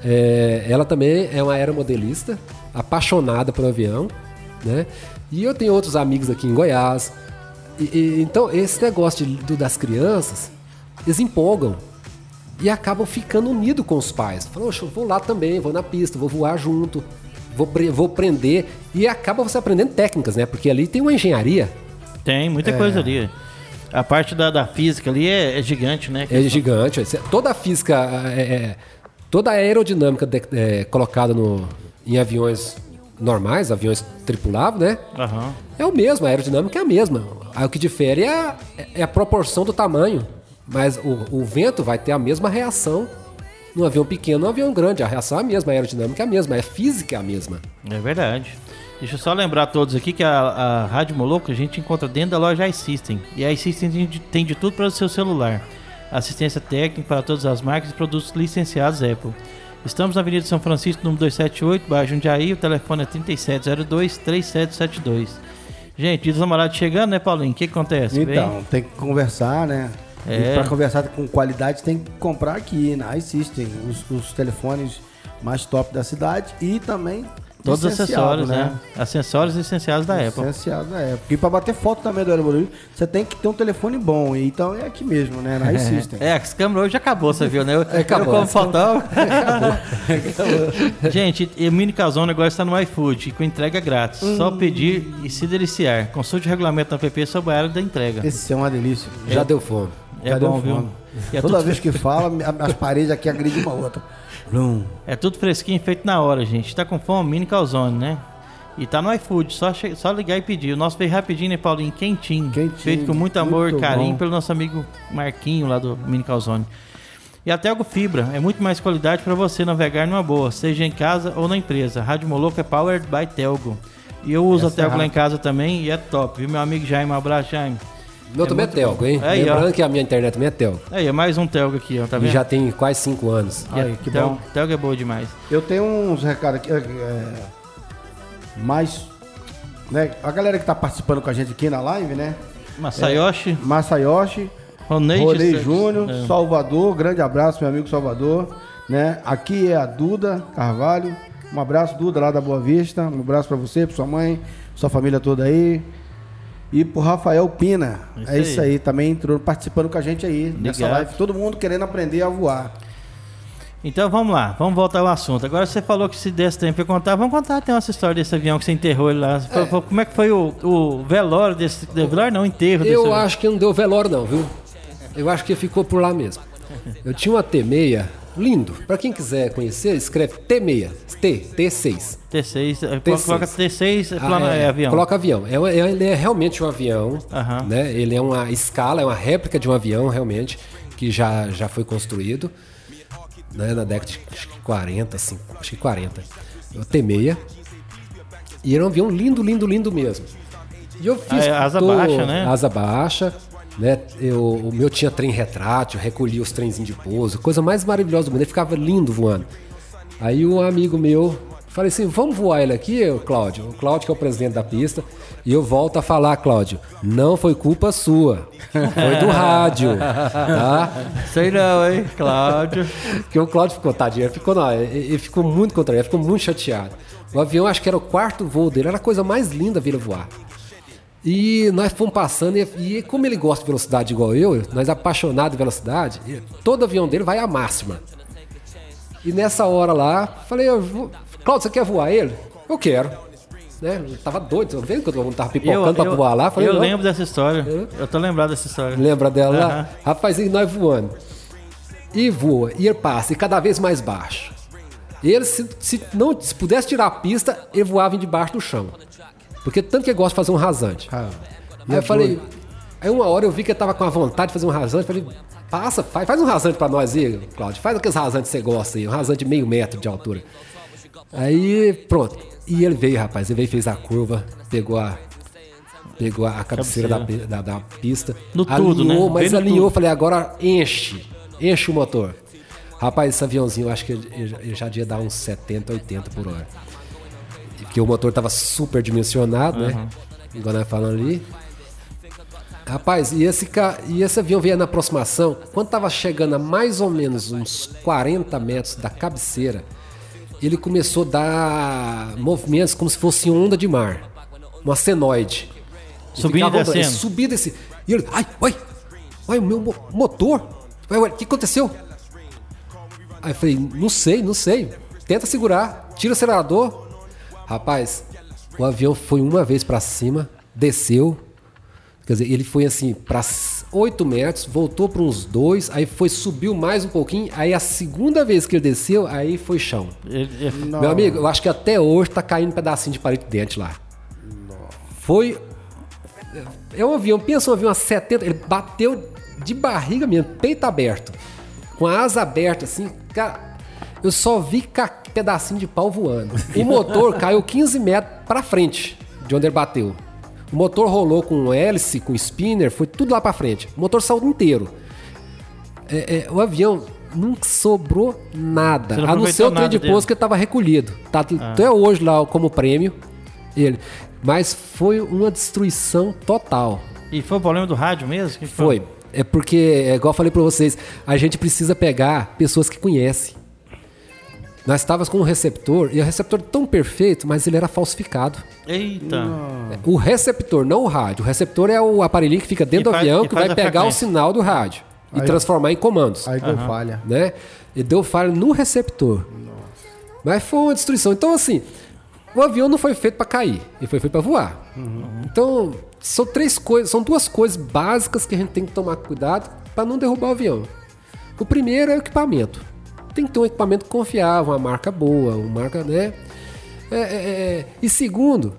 D: É, ela também é uma aeromodelista, apaixonada por avião, né? E eu tenho outros amigos aqui em Goiás. E- e- então esse negócio de- do- das crianças, eles empolgam e acabam ficando unidos com os pais. Falam, "Oxe, eu vou lá também, vou na pista, vou voar junto, vou, vou aprender. E acaba você aprendendo técnicas, né? Porque ali tem uma engenharia,
B: Tem muita coisa ali. A parte da, da física ali é, é gigante, né?
D: é gigante. Toda a física, é- é- toda a aerodinâmica de- é, colocada no, em aviões normais, aviões tripulados, né?
B: Aham.
D: É o mesmo, a aerodinâmica é a mesma. Aí o que difere é a, é a proporção do tamanho. Mas o, o vento vai ter a mesma reação no avião pequeno e no avião grande. A reação é a mesma, a aerodinâmica é a mesma, a física é a mesma.
B: É verdade. Deixa eu só lembrar a todos aqui que a, a Rádio Moloco a gente encontra dentro da loja iSystem. E a iSystem tem de, tem de tudo para o seu celular. Assistência técnica para todas as marcas e produtos licenciados Apple. Estamos na Avenida São Francisco, número 278, bairro Jundiaí. O telefone é 3702-3772. Gente, dia dos namorados chegando, né, Paulinho? O que, que acontece? Vem?
C: Então, tem que conversar, né?
B: É.
C: E pra conversar com qualidade tem que comprar aqui na iSystem os, os telefones mais top da cidade e também
B: Todos os acessórios, né? Acessórios licenciados da Apple.
C: Licenciado da Apple. E pra bater foto também do aeromodelismo, você tem que ter um telefone bom. Então é aqui mesmo, né? Na iSystem.
B: É, as câmeras hoje acabou, você viu, né? Eu,
D: acabou.
B: eu como fotógrafo. Gente, e o Mini Calzone agora está no iFood, com entrega grátis.
C: Hum.
B: Só pedir e se deliciar. Consulte o regulamento da app sobre a área da entrega.
C: Esse é uma delícia.
D: Já deu fome.
B: É
C: Já deu
B: bom, viu?
C: fome.
B: E é
C: Toda
B: tudo,
C: vez que fala, as paredes aqui agridem uma outra. Blum.
B: é tudo fresquinho, feito na hora, gente. Tá com fome? Mini Calzone, né? E tá no iFood, só, só ligar e pedir. O nosso veio rapidinho, né, Paulinho? Quentinho.
C: Quentinho,
B: Feito com muito amor e carinho
C: bom.
B: pelo nosso amigo Marquinho lá do Mini Calzone. E a Telgo Fibra é muito mais qualidade para você navegar numa boa, seja em casa ou na empresa. Rádio Moloco é powered by Telgo. E eu uso
C: Essa
B: a Telgo
C: é
B: lá em casa também e é top, viu? Meu amigo Jaime, um abraço, Jaime.
D: Meu também é
B: muito
D: Telgo, hein?
B: Ó.
D: Lembrando que a minha internet também é Telgo.
B: Aí, é mais um Telgo aqui, ó, tá
D: E
B: vendo?
D: já tem quase 5 anos.
B: E
C: Aí, que
B: Telgo,
C: bom.
B: Telgo é boa demais.
C: Eu tenho uns recados aqui. É, mais. Né, a galera que tá participando com a gente aqui na live, né?
B: Masayoshi,
C: Masayoshi,
B: Ronei.
C: Júnior,
B: É.
C: Salvador, grande abraço, meu amigo Salvador. Né? Aqui é a Duda Carvalho. Um abraço, Duda, lá da Boa Vista. Um abraço pra você, pra sua mãe, sua família toda aí. E pro Rafael Pina.
B: Isso
C: é isso
B: aí.
C: aí, também entrou participando com a gente aí nessa
B: Ligado.
C: live. Todo mundo querendo aprender a voar.
B: Então vamos lá, vamos voltar ao assunto. Agora você falou que se desse tempo pra contar, vamos contar até essa história desse avião que você enterrou ele lá. Falou, Como é que foi o, o velório desse. de- Velório não, enterro desse
D: Eu
B: avião.
D: acho que não deu velório não, viu? Eu acho que ficou por lá mesmo. Eu tinha uma T6, lindo. Pra quem quiser conhecer, escreve T6, T, T6.
B: T6, é,
D: T6.
B: coloca T6, é,
D: Ah,
B: plano, é, avião.
D: Coloca avião. É, é- ele é realmente um avião,
B: Aham.
D: né? Ele é uma escala, é uma réplica de um avião realmente que já, já foi construído, né? Na década de acho que 40, assim, acho que 40. O T6. E era um avião lindo, lindo, lindo mesmo. E eu fiz
B: Ah, é, asa
D: tô-
B: baixa, né?
D: Asa baixa, né? Eu, o meu tinha trem retrátil, recolhia os trenzinhos de pouso, coisa mais maravilhosa do mundo. Ele ficava lindo voando. Aí um amigo meu, falei assim, vamos voar ele aqui, ô, Cláudio? O Cláudio que é o presidente da pista. E eu volto a falar, Cláudio, não foi culpa sua, foi do rádio, tá?
B: Sei não, hein, Cláudio.
D: Porque o Cláudio ficou, tadinho, ele ficou, não, ele ficou muito contrariado, ficou muito chateado. O avião, acho que era o quarto voo dele, era a coisa mais linda vir voar. E nós fomos passando, e, e como ele gosta de velocidade igual eu, nós apaixonados de velocidade, todo avião dele vai à máxima. E nessa hora lá, falei, eu vou- Cláudio, você quer voar ele? Eu quero. Né? Eu tava doido, tô vendo que todo mundo tava pipocando pra voar lá. Falei,
B: eu
D: não.
B: lembro dessa história. Eu tô lembrado dessa história.
D: Lembra dela lá? Rapaz, e nós voando. E voa, e ele passa, e cada vez mais baixo. Ele, se, se não se pudesse tirar a pista, ele voava debaixo do chão. Porque tanto que ele gosta de fazer um rasante.
C: Ah,
D: aí eu falei. Aí uma hora eu vi que ele tava com a vontade de fazer um rasante. Falei, passa, faz, faz um rasante pra nós aí, Cláudio. Faz aqueles rasantes que você gosta aí, um rasante de meio metro de altura. Aí, pronto. E ele veio, rapaz. Ele veio, fez a curva, pegou a. Pegou a cabeceira da,
B: Cabeceira.
D: pi- da, da pista.
B: No tudo,
D: alinhou,
B: né?
D: Mas alinhou,
B: tudo.
D: falei, agora enche. Enche o motor. Rapaz, esse aviãozinho, eu acho que ele já- ele já devia dar uns 70, 80 por hora. Porque o motor tava super dimensionado, né? Igual nós falando ali. Rapaz, e esse, ca- e esse avião veio na aproximação, quando tava chegando a mais ou menos uns 40 metros da cabeceira, ele começou a dar movimentos como se fosse onda de mar. Uma senoide.
B: Subindo e
D: ficava-
B: descendo.
D: Subindo esse. E ele, ai, ai, ai, o meu mo- motor. Ué, ué, O que aconteceu? Aí eu falei, não sei, não sei. Tenta segurar, tira o acelerador. Rapaz, o avião foi uma vez pra cima, desceu. Quer dizer, ele foi assim para 8 metros, voltou para uns 2, aí foi, subiu mais um pouquinho. Aí a segunda vez que ele desceu, aí foi chão. Meu amigo, eu acho que até hoje tá caindo um pedacinho de palito de dente lá. Foi. É um avião, pensa um avião a 70, ele bateu de barriga mesmo, peito aberto, com a asa aberta assim, cara. Eu só vi ca- pedacinho de pau voando. O motor caiu 15 metros pra frente de onde ele bateu. O motor rolou com hélice, com spinner, foi tudo lá pra frente. O motor saiu inteiro. É, é, o avião não sobrou nada.
B: Não
D: A não ser o trem de pouso que estava recolhido. Tá até hoje lá como prêmio. Ele. Mas foi uma destruição total.
B: E foi o problema do rádio mesmo? Que que
D: Foi. É porque, é igual eu falei pra vocês, a gente precisa pegar pessoas que conhecem. Nós estávamos com um receptor, e o receptor tão perfeito, mas ele era falsificado.
B: Eita.
D: O receptor, não o rádio. O receptor é o aparelhinho que fica dentro
B: E
D: do
B: faz-
D: avião
B: e
D: que vai pegar o sinal do rádio e
C: Aí, ó.
D: transformar em comandos
C: Aí deu falha.
D: né? E deu falha no receptor. Mas foi uma destruição. Então, assim, o avião não foi feito para cair, ele foi feito para voar. Então, são três coisas, são duas coisas básicas que a gente tem que tomar cuidado para não derrubar o avião. O primeiro é o equipamento. Tem que ter um equipamento confiável, uma marca boa, uma marca, né? É, é, é, e segundo,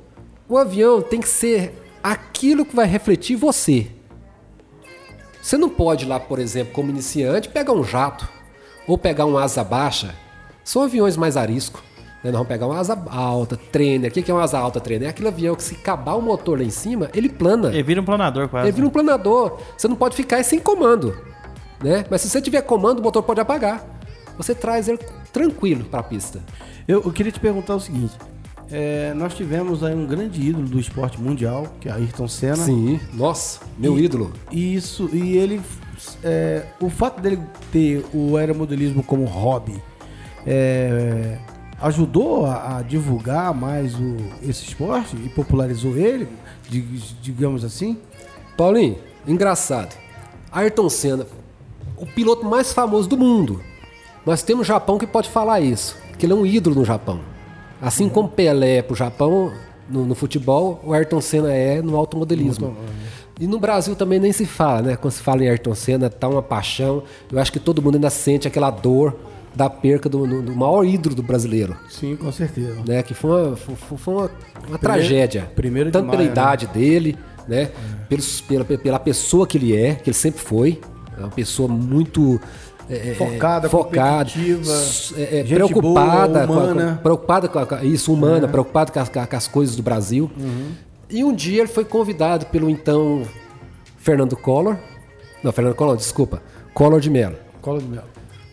D: o avião tem que ser aquilo que vai refletir você. Você não pode ir lá, por exemplo, como iniciante, pegar um jato ou pegar um asa baixa. São aviões mais arisco. Né? Nós vamos pegar uma asa alta, trainer. O que é uma asa alta, trainer? É aquele avião que se acabar o motor lá em cima, ele plana.
B: Ele vira um planador quase.
D: Ele vira um planador. Você não pode ficar sem comando. Né? Mas se você tiver comando, o motor pode apagar. Você traz ele tranquilo para a pista.
C: Eu, eu, queria te perguntar o seguinte. É, nós tivemos aí um grande ídolo do esporte mundial, que é Ayrton Senna.
D: Sim, nossa, meu
C: e,
D: ídolo.
C: Isso, e ele. É, o fato dele ter o aeromodelismo como hobby é, ajudou a, a, divulgar mais o, esse esporte e popularizou ele, digamos assim?
D: Paulinho, engraçado. Ayrton Senna, o piloto mais famoso do mundo. Nós temos Japão que pode falar isso, que ele é um ídolo no Japão. Assim como Pelé é pro Japão no, no futebol, o Ayrton Senna é no automodelismo. E no Brasil também nem se fala, né? Quando se fala em Ayrton Senna, tá uma paixão. Eu acho que todo mundo ainda sente aquela dor da perca do, do, maior ídolo do brasileiro.
C: Sim, com certeza.
D: Né? Que foi uma, foi, foi uma, uma primeiro, tragédia.
C: Primeiro
D: Tanto
C: maio,
D: pela
C: né?
D: idade dele, né? É. Pelos, pela, pela pessoa que ele é, que ele sempre foi. É uma pessoa muito
C: é, focada,
D: focada é, preocupada,
C: boa, humana.
D: Com, preocupada com a, isso, humana, é. preocupada com, a, com, as coisas do Brasil. Uhum. E um dia ele foi convidado pelo então Fernando Collor, não, Fernando Collor, desculpa, Collor de Mello.
C: Collor de Mello.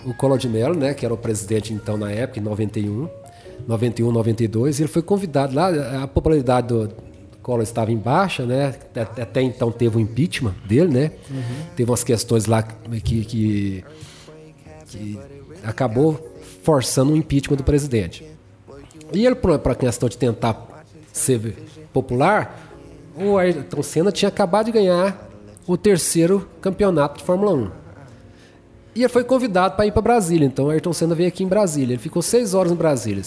D: O Collor de Mello, né, que era o presidente então na época, em 91, 91, 92, ele foi convidado lá, a popularidade do Collor estava em baixa, né? Até então teve o impeachment dele, né? Uhum. Teve umas questões lá que, que que acabou forçando o impeachment do presidente. E ele, para a questão de tentar ser popular, o Ayrton Senna tinha acabado de ganhar o terceiro campeonato de Fórmula 1. E ele foi convidado para ir para Brasília. Então o Ayrton Senna veio aqui em Brasília. Ele ficou seis horas em Brasília.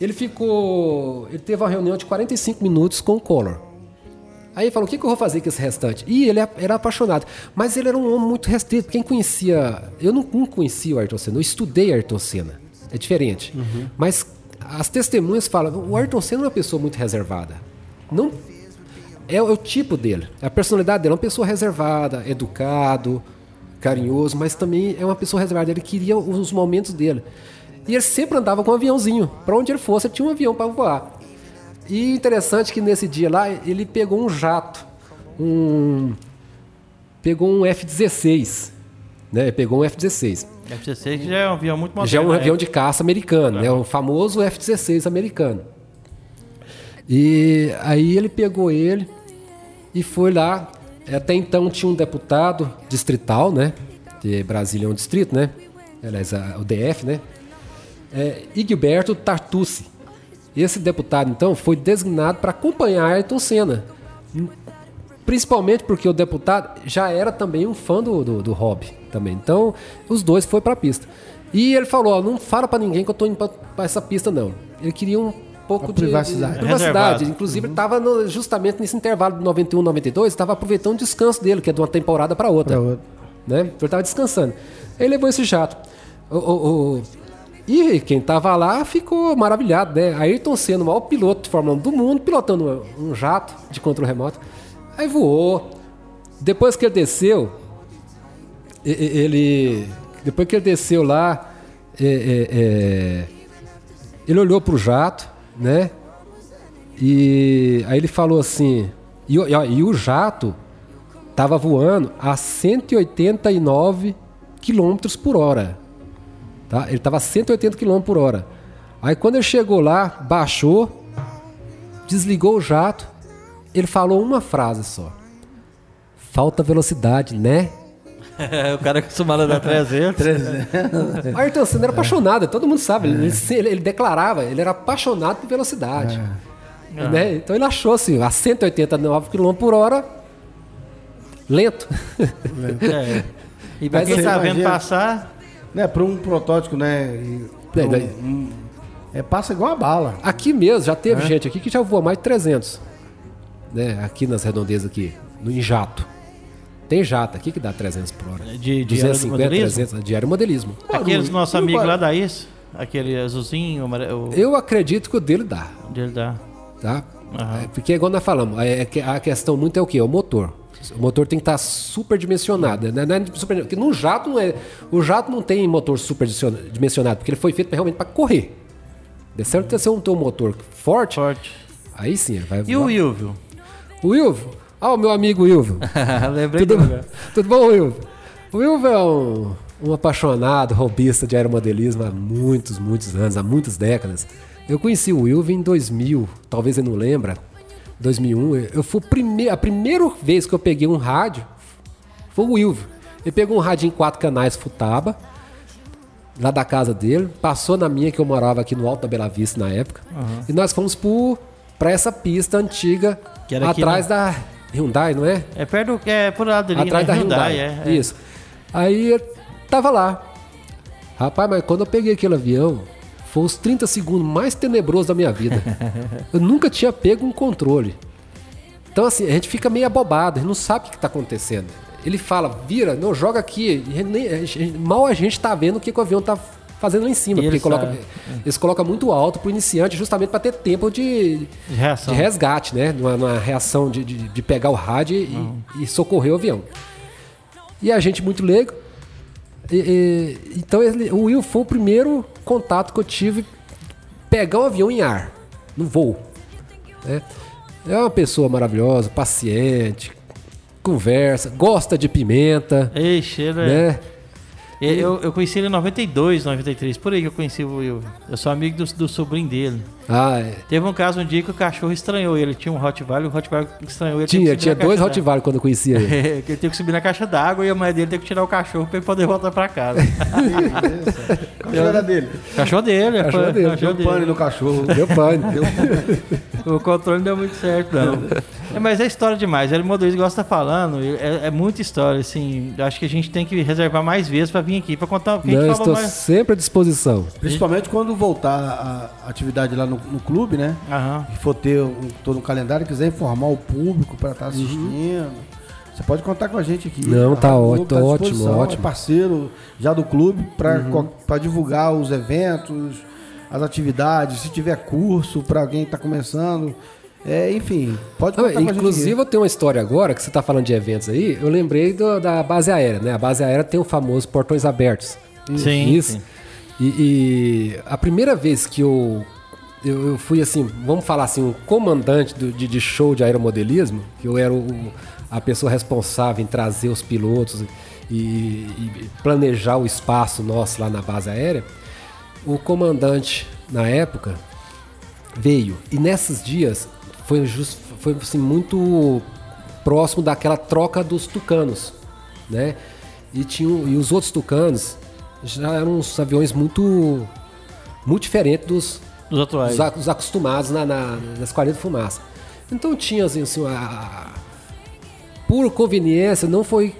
D: Ele ficou. Ele teve uma reunião de 45 minutos com o Collor. Aí ele falou: o que, que eu vou fazer com esse restante? E ele era apaixonado. Mas ele era um homem muito restrito. Quem conhecia. Eu não, não conhecia o Ayrton Senna, eu estudei Ayrton Senna. É diferente. Uhum. Mas as testemunhas falam: o Ayrton Senna é uma pessoa muito reservada. Não. É, é o tipo dele. A personalidade dele é uma pessoa reservada, educado, carinhoso, mas também é uma pessoa reservada. Ele queria os momentos dele. E ele sempre andava com um aviãozinho. Para onde ele fosse, ele tinha um avião para voar. E interessante que nesse dia lá ele pegou um jato, um pegou um F-16, né? Pegou um F-16.
B: F-16 já é um avião muito moderno.
D: Já é um né? avião de caça americano, né? O famoso F-16 americano. E aí ele pegou ele e foi lá. Até então tinha um deputado distrital, né? De Brasília é um distrito, né? Aliás, o DF, né? É, Igberto Tartucci. Esse deputado, então, foi designado para acompanhar Ayrton Senna. Principalmente porque o deputado já era também um fã do, do, do hobby também. Então, os dois foram para a pista. E ele falou: ó, não fala para ninguém que eu estou indo para essa pista, não. Ele queria um pouco de
C: privacidade.
D: De, privacidade. Inclusive, uhum. estava justamente nesse intervalo de 91 92, estava aproveitando o descanso dele, que é de uma temporada para outra. outra. Né? Então, ele estava descansando. Ele levou esse jato. O, o, o, e quem tava lá ficou maravilhado, né? Ayrton Senna, o maior piloto de Fórmula 1 do mundo, pilotando um jato de controle remoto. Aí voou. Depois que ele desceu, ele. Depois que ele desceu lá, é, é, é, ele olhou pro jato, né? E aí ele falou assim. E, e, e o jato tava voando a 189 km por hora. Tá? Ele estava a 180 km por hora. Aí quando ele chegou lá, baixou, desligou o jato, ele falou uma frase só. Falta velocidade, né?
B: o cara acostumado a dar 300.
D: 300. Ayrton Senna era apaixonado, todo mundo sabe. Ele, ele, ele declarava, ele era apaixonado por velocidade. É. Né? Então ele achou assim, a 189 km por hora, lento.
B: É. E pra quem tá vendo passar,
C: né, para um protótipo, né? É, um, um, é, passa igual a bala.
D: Aqui mesmo, já teve é. gente aqui que já voou mais de 300. Né, aqui nas redondezas aqui, no em jato. Tem jato aqui que dá 300 por hora.
B: De, de 250, 300
D: de aeromodelismo.
B: Aqueles nossos amigos lá da isso? Aquele azulzinho, o...
D: Eu acredito que o dele dá.
B: De ele dar.
D: tá? É, Porque igual nós falamos, é, é que a questão muito é o quê? É o motor. O motor tem que estar super dimensionado. Né? Não é super, porque no jato não é, o jato não tem motor super dimensionado, porque ele foi feito realmente para correr. De certo que você não tem um motor forte,
B: Forte.
D: aí sim vai.
B: E o Wilvio?
D: O Wilvio? Ah, o meu amigo Wilvio.
B: Lembrei
D: Tudo,
B: do
D: tudo bom, Wilvio? O Wilvio é um, um apaixonado robista de aeromodelismo há muitos, muitos anos, há muitas décadas. Eu conheci o Wilvio em 2000, talvez ele não lembra, 2001. Eu fui prime a primeira vez que eu peguei um rádio foi o Wilvio. Ele pegou um rádio em quatro canais Futaba, lá da casa dele, passou na minha que eu morava aqui no Alto da Bela Vista na época, e nós fomos para essa pista antiga
B: Que era aqui,
D: atrás
B: né?
D: da Hyundai, não é?
B: É perto, é por lado ali,
D: Atrás
B: né?
D: da Hyundai.
B: é, é.
D: Isso. Aí tava lá. Rapaz, mas quando eu peguei aquele avião, foi os 30 segundos mais tenebrosos da minha vida. eu nunca tinha pego um controle. Então, assim, a gente fica meio abobado, a gente não sabe o que está acontecendo. Ele fala, vira, não, joga aqui. Mal a gente tá vendo o que, que o avião tá fazendo lá em cima.
B: E
D: Porque
B: eles
D: coloca,
B: sabem.
D: eles colocam muito alto pro iniciante, justamente para ter tempo de,
B: De
D: de resgate, né? Numa, numa reação de, de, de pegar o rádio e, e socorrer o avião. E a gente muito leigo. E- e- então ele- o Will foi o primeiro contato que eu tive pegar um avião em ar, no voo. né? É uma pessoa maravilhosa, paciente, conversa, gosta de pimenta,
B: Ixi, ele é-
D: né?
B: Eu, eu conheci ele em 92, 93, por aí que eu conheci o Will. Eu sou amigo do, do sobrinho dele.
D: Ah, é.
B: Teve um caso um dia que o cachorro estranhou ele. Tinha um Rottweiler, o Rottweiler estranhou ele.
D: Tinha,
B: que
D: tinha dois Rottweiler quando eu conhecia ele.
B: que ele teve que subir na caixa d'água e a mãe dele teve que tirar o cachorro pra ele poder voltar pra casa.
C: Qual era dele?
B: cachorro dele,
D: Cachorro dele,
B: cachorro
C: Deu pane no cachorro.
D: Deu pânico.
B: O controle não deu muito certo, não. É, mas é história demais. Ele motorista gosta falando. É, é muita história, assim. Acho que a gente tem que reservar mais vezes pra vir aqui pra contar. Porque a
D: Não,
B: gente
D: eu
B: falou
D: estou
B: mais.
D: sempre à disposição.
C: Principalmente quando voltar a atividade lá no, no clube, né?
B: Aham.
C: E for ter um- todo um calendário, quiser informar o público para estar assistindo. Você pode contar com a gente aqui.
D: Não, tá
C: Rádio
D: ó-
C: Globo
D: tá
C: à
D: ótimo,
C: disposição,
D: ótimo.
C: É parceiro já do clube para divulgar os eventos, as atividades, se tiver curso para alguém que está começando. É, enfim, pode
D: Não,
C: contar com a gente.
D: inclusive,
C: aqui.
D: eu tenho uma história agora, que você está falando de eventos aí, eu lembrei do- da base aérea, né? A base aérea tem o famoso portões abertos.
B: Sim,
D: Isso.
B: sim.
D: E, e a primeira vez que eu, eu, eu fui assim, vamos falar assim, um comandante do- de, de show de aeromodelismo, que eu era o- a pessoa responsável em trazer os pilotos e, e planejar o espaço nosso lá na base aérea, o comandante, na época, veio. E nesses dias foi, just, foi assim, muito próximo daquela troca dos tucanos, né? E, tinham, e os outros tucanos já eram uns aviões muito muito diferentes dos,
B: Dos atuais.
D: dos, dos acostumados na, na, na esquadrilha de fumaça. Então tinha assim, assim a, por conveniência, não foi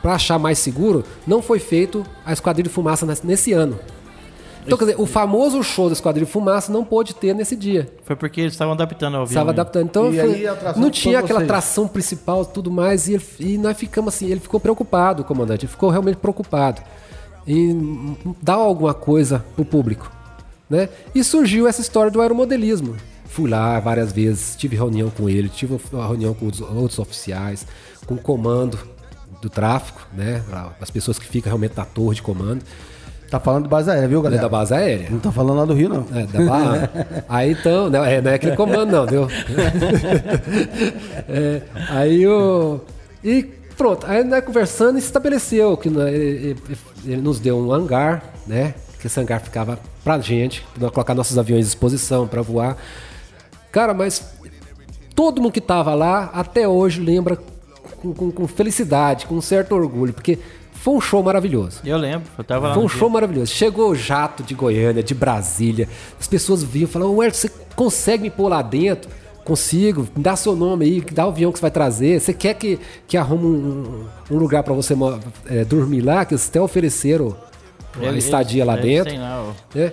D: para achar mais seguro, não foi feito a esquadrilha de fumaça nesse- ano. Então, quer dizer, o famoso show da esquadrilha de fumaça não pôde ter nesse dia.
B: Foi porque eles estavam adaptando ao.
D: Estava
B: né?
D: adaptando. Então,
C: E
D: foi- não tinha aquela
C: vocês.
D: atração principal tudo mais. E, ele- e nós ficamos assim, ele ficou preocupado, o comandante. Ele ficou realmente preocupado em dar alguma coisa pro público. Né? E surgiu essa história do aeromodelismo. Fui lá várias vezes, tive reunião com ele, tive uma reunião com os outros oficiais, com o comando do tráfico, né? As pessoas que ficam realmente na torre de comando,
C: Tá falando de base aérea, viu,
D: né?
C: galera?
D: da base aérea.
C: Não tá falando lá do Rio, não.
D: É, da Barra. aí então, não é, não é aquele comando não, deu. É, aí o. E pronto, aí nós conversando e estabeleceu que ele, ele- ele nos deu um hangar, né? Que esse hangar ficava pra gente, pra colocar nossos aviões à disposição pra voar. Cara, mas todo mundo que tava lá até hoje lembra com, com- com felicidade, com um certo orgulho, porque foi um show maravilhoso.
B: Eu lembro, eu tava lá
D: Foi um show
B: dia.
D: maravilhoso. Chegou o jato de Goiânia, de Brasília. As pessoas vinham e falavam, Ué, você consegue me pôr lá dentro? Consigo, me dá seu nome aí, dá o avião que você vai trazer. Você quer que, que arrume um, um lugar pra você é, dormir lá? Que eles até ofereceram uma
B: Eles-
D: estadia lá dentro.
B: lá,
D: né?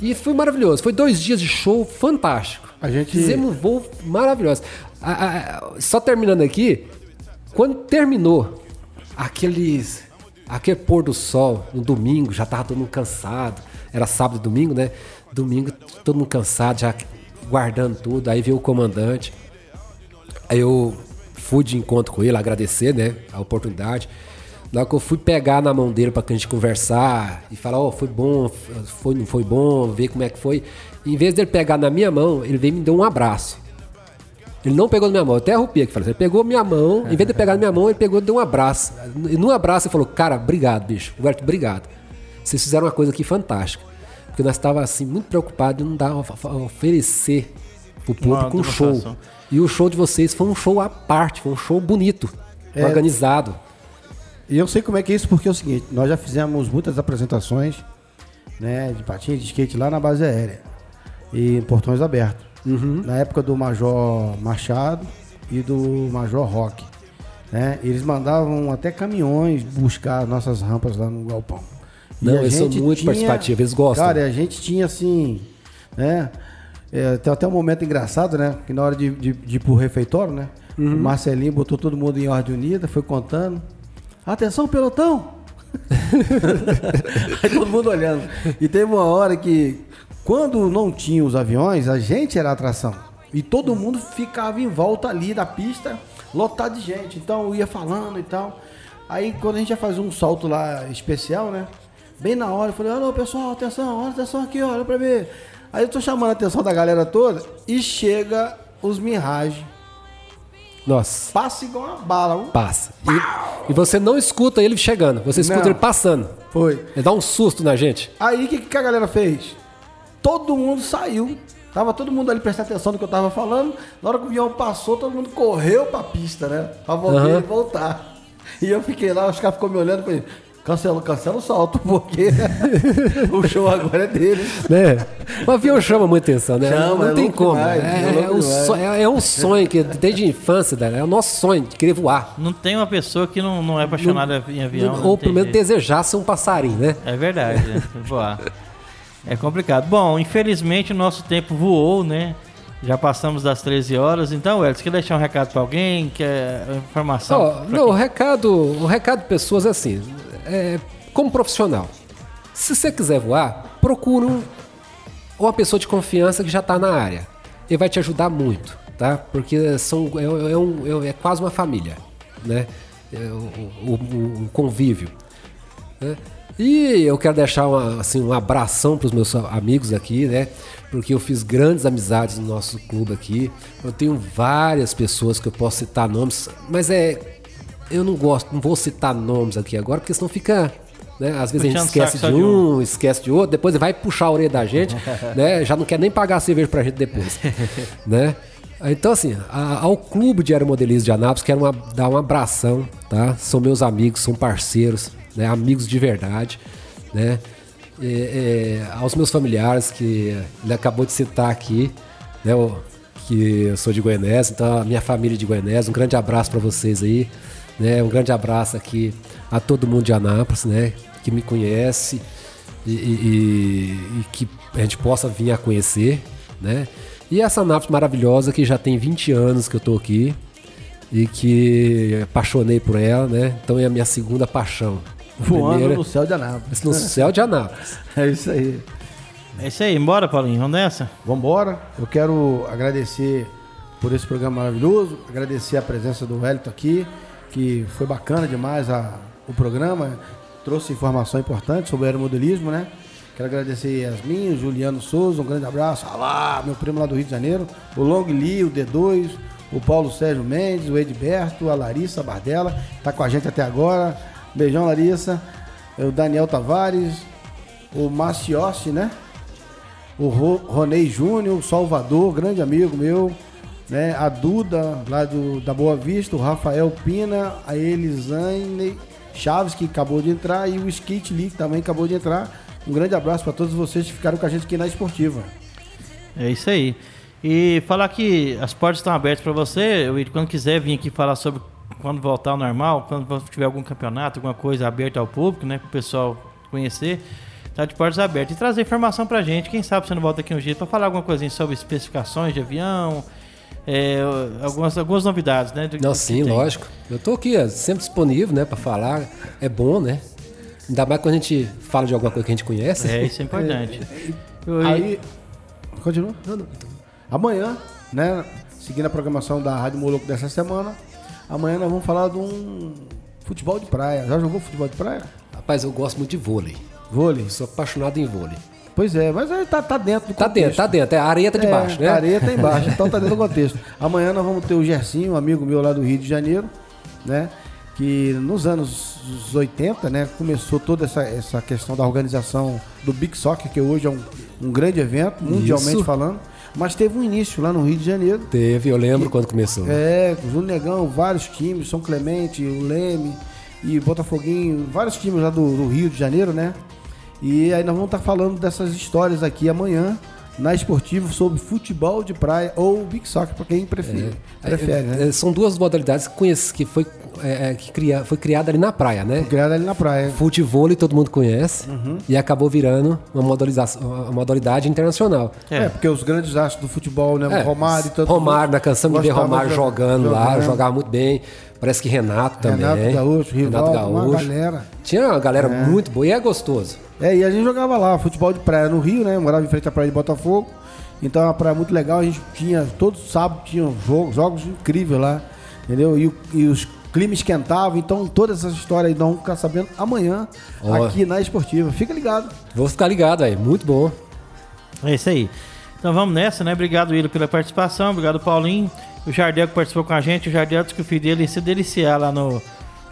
D: E foi maravilhoso. Foi dois dias de show fantástico.
C: A gente-
D: Fizemos um voo maravilhoso. A- a- a- só terminando aqui, quando terminou aqueles, aquele pôr do sol no domingo, já tava todo mundo cansado. era sábado e domingo, né? Domingo, todo mundo cansado, já guardando tudo. Aí veio o comandante. Aí eu fui de encontro com ele, agradecer, né? A oportunidade. Na hora que eu fui pegar na mão dele pra gente conversar e falar, ó, oh, foi bom, foi, não foi bom, ver como é que foi. Em vez dele pegar na minha mão, ele veio e me deu um abraço. Ele não pegou na minha mão, eu até arrupia aqui. Falei, ele pegou minha mão, em vez de pegar na minha mão, ele pegou e deu um abraço. E no abraço ele falou, cara, obrigado, bicho. Roberto, obrigado. Vocês fizeram uma coisa aqui fantástica. Porque nós estávamos assim, muito preocupados em não dar, oferecer pro público um show. E o show de vocês foi um show à parte, foi um show bonito, é, organizado.
C: E eu sei como é que é isso, porque é o seguinte, nós já fizemos muitas apresentações né, de patins, de skate lá na base aérea. E em portões abertos. Uhum. Na época do Major Machado e do Major Rock. Né? Eles mandavam até caminhões buscar nossas rampas lá no galpão.
D: Não, eles são muito tinha, participativos, eles gostam.
C: Cara, a gente tinha assim, né? É, tem até um momento engraçado, né? Que na hora de, de, de ir pro refeitório, né? Uhum. O Marcelinho botou todo mundo em ordem unida, foi contando. Atenção, pelotão! Aí todo mundo olhando. E teve uma hora que quando não tinha os aviões, a gente era a atração. E todo mundo ficava em volta ali da pista, lotado de gente. Então ia falando e tal. Aí quando a gente ia fazer um salto lá especial, né? Bem na hora, eu falei, alô pessoal, atenção, atenção aqui, olha pra ver. Aí eu tô chamando a atenção da galera toda e chega os Mirage.
D: Nossa.
C: Passa igual uma bala. Um...
D: Passa. E, e, você não escuta ele chegando, você escuta não. ele passando.
C: Foi.
D: Ele dá um susto na gente.
C: Aí o que, que a galera fez? todo mundo saiu. Tava todo mundo ali prestando atenção no que eu tava falando. Na hora que o avião passou, todo mundo correu pra pista, né? Pra voltar uhum. e voltar. E eu fiquei lá, os caras ficou me olhando e falei, cancela, cancela o salto, porque o show agora é dele.
D: Né? O avião chama muita atenção, né? Chama, não é tem como. Demais, é, é, um sonho, é, é, um sonho que desde a infância, é o nosso sonho de querer voar.
B: Não tem uma pessoa que não, não é apaixonada não, em avião.
D: Ou pelo menos desejar ser um passarinho, né?
B: É verdade, né? voar. É complicado. Bom, infelizmente o nosso tempo voou, né? Já passamos das 13 horas. Então, Elton, você quer deixar um recado para alguém? Quer informação?
D: Oh, não, quem? o recado, o recado de pessoas é assim, é, como profissional. Se você quiser voar, procura um, uma pessoa de confiança que já está na área. Ele vai te ajudar muito, tá? Porque são, é, é, um, é, é quase uma família, né? É, o, o, o convívio. Né? E eu quero deixar uma, assim, um abração para os meus amigos aqui, né? Porque eu fiz grandes amizades no nosso clube aqui. Eu tenho várias pessoas que eu posso citar nomes, mas é. Eu não gosto, não vou citar nomes aqui agora, porque senão fica. Né? Às vezes a gente esquece de um, esquece de outro, depois vai puxar a orelha da gente, né? Já não quer nem pagar a cerveja pra gente depois. né? Então, assim, a, ao Clube de Aeromodelismo de Anápolis, quero uma, dar um abração, tá? São meus amigos, são parceiros, né, amigos de verdade, né? É, é, aos meus familiares que ele acabou de citar aqui, né? que eu sou de Goianés, então a minha família de Goianés, um grande abraço para vocês aí, né? Um grande abraço aqui a todo mundo de Anápolis, né? Que me conhece e, e, e que a gente possa vir a conhecer, né? E essa Anápolis maravilhosa que já tem 20 anos que eu tô aqui e que apaixonei por ela, né? Então é a minha segunda paixão.
C: Voando primeira, no céu de Anápolis.
D: No céu de Anápolis.
C: é isso aí.
B: É isso aí, bora, Paulinho, vamos nessa?
C: Vamos embora. Eu quero agradecer por esse programa maravilhoso, agradecer a presença do Wellington aqui, que foi bacana demais a, o programa, trouxe informação importante sobre o aeromodelismo, né? Quero agradecer Yasmin, Juliano Souza, um grande abraço. Alá, meu primo lá do Rio de Janeiro, o Long Lee, o D2, o Paulo Sérgio Mendes, o Edberto, a Larissa Bardella, tá com a gente até agora. Beijão, Larissa. O Daniel Tavares. O Maciossi, né? O Ronei Júnior, Salvador, grande amigo meu. Né? A Duda, lá do, da Boa Vista. O Rafael Pina. A Elisane Chaves, que acabou de entrar. E o Skate Lee, que também acabou de entrar. Um grande abraço para todos vocês que ficaram com a gente aqui na Esportiva.
B: É isso aí. E falar que as portas estão abertas para você, quando quiser vir aqui falar sobre quando voltar ao normal, quando tiver algum campeonato, alguma coisa aberta ao público, né, para o pessoal conhecer, tá de portas abertas e trazer informação para gente. Quem sabe você não volta aqui um dia para falar alguma coisinha sobre especificações de avião, é, algumas, algumas novidades, né?
D: Do, não, sim, lógico. Eu tô aqui sempre disponível, né, para falar. É bom, né? Ainda mais quando a gente fala de alguma coisa que a gente conhece.
B: É, isso é importante. Eu-
C: Aí. Continua? Amanhã, né? Seguindo a programação da Rádio Moloco dessa semana, amanhã nós vamos falar de um futebol de praia. Já jogou futebol de praia?
D: Rapaz, eu gosto muito de vôlei.
C: Vôlei?
D: Sou apaixonado em vôlei.
C: Pois é, mas aí tá, tá dentro do
D: Tá dentro,
C: contexto.
D: tá dentro. É, a areia tá debaixo,
C: é,
D: né?
C: A areia tá embaixo, então tá dentro do contexto. Amanhã nós vamos ter o Gersinho, um amigo meu lá do Rio de Janeiro, né? Que nos anos 80, né, começou toda essa, essa questão da organização do Big Soccer, que hoje é um, um grande evento, mundialmente
D: Isso.
C: falando. Mas teve um início lá no Rio de Janeiro.
D: Teve, eu lembro quando começou.
C: É, o Júnior Negão, vários times, São Clemente, o Leme e Botafoguinho, vários times lá do, do Rio de Janeiro, né? E aí nós vamos estar falando dessas histórias aqui amanhã na Esportivo sobre futebol de praia ou Big Soccer, para quem prefere, prefere né?
D: É, São duas modalidades que, conhece, que foi, é, é, que cria, foi criada ali na praia, né?
C: Criado ali na praia.
D: Futebol todo mundo conhece
C: Uhum.
D: e acabou virando uma, modalização, uma modalidade internacional.
C: É. porque os grandes astros do futebol, né?
D: É,
C: o Romário e tanto.
D: Romário, na canção de ver Romário
C: de-
D: jogando, lá,
C: jogando.
D: jogava muito bem. Parece que Renato também.
C: Renato Gaúcho, Rivaldo,
D: Renato
C: uma
D: Gaúcho.
C: galera.
D: Tinha uma galera muito boa e é gostoso.
C: É, e a gente jogava lá, futebol de praia no Rio, né? Eu morava em frente à praia de Botafogo. Então é uma praia muito legal. A gente tinha, todo sábado tinha jogos, jogos incríveis lá, entendeu? E, e os climas esquentavam. Então todas essas histórias aí nós vamos ficar sabendo amanhã
D: Ó.
C: aqui na Esportiva. Fica ligado.
D: Vou ficar ligado aí, muito bom.
B: É isso aí. Então vamos nessa, né? Obrigado, William, pela participação. Obrigado, Paulinho. O Jardel que participou com a gente. O Jardel disse que o filho dele ia se deliciar lá no,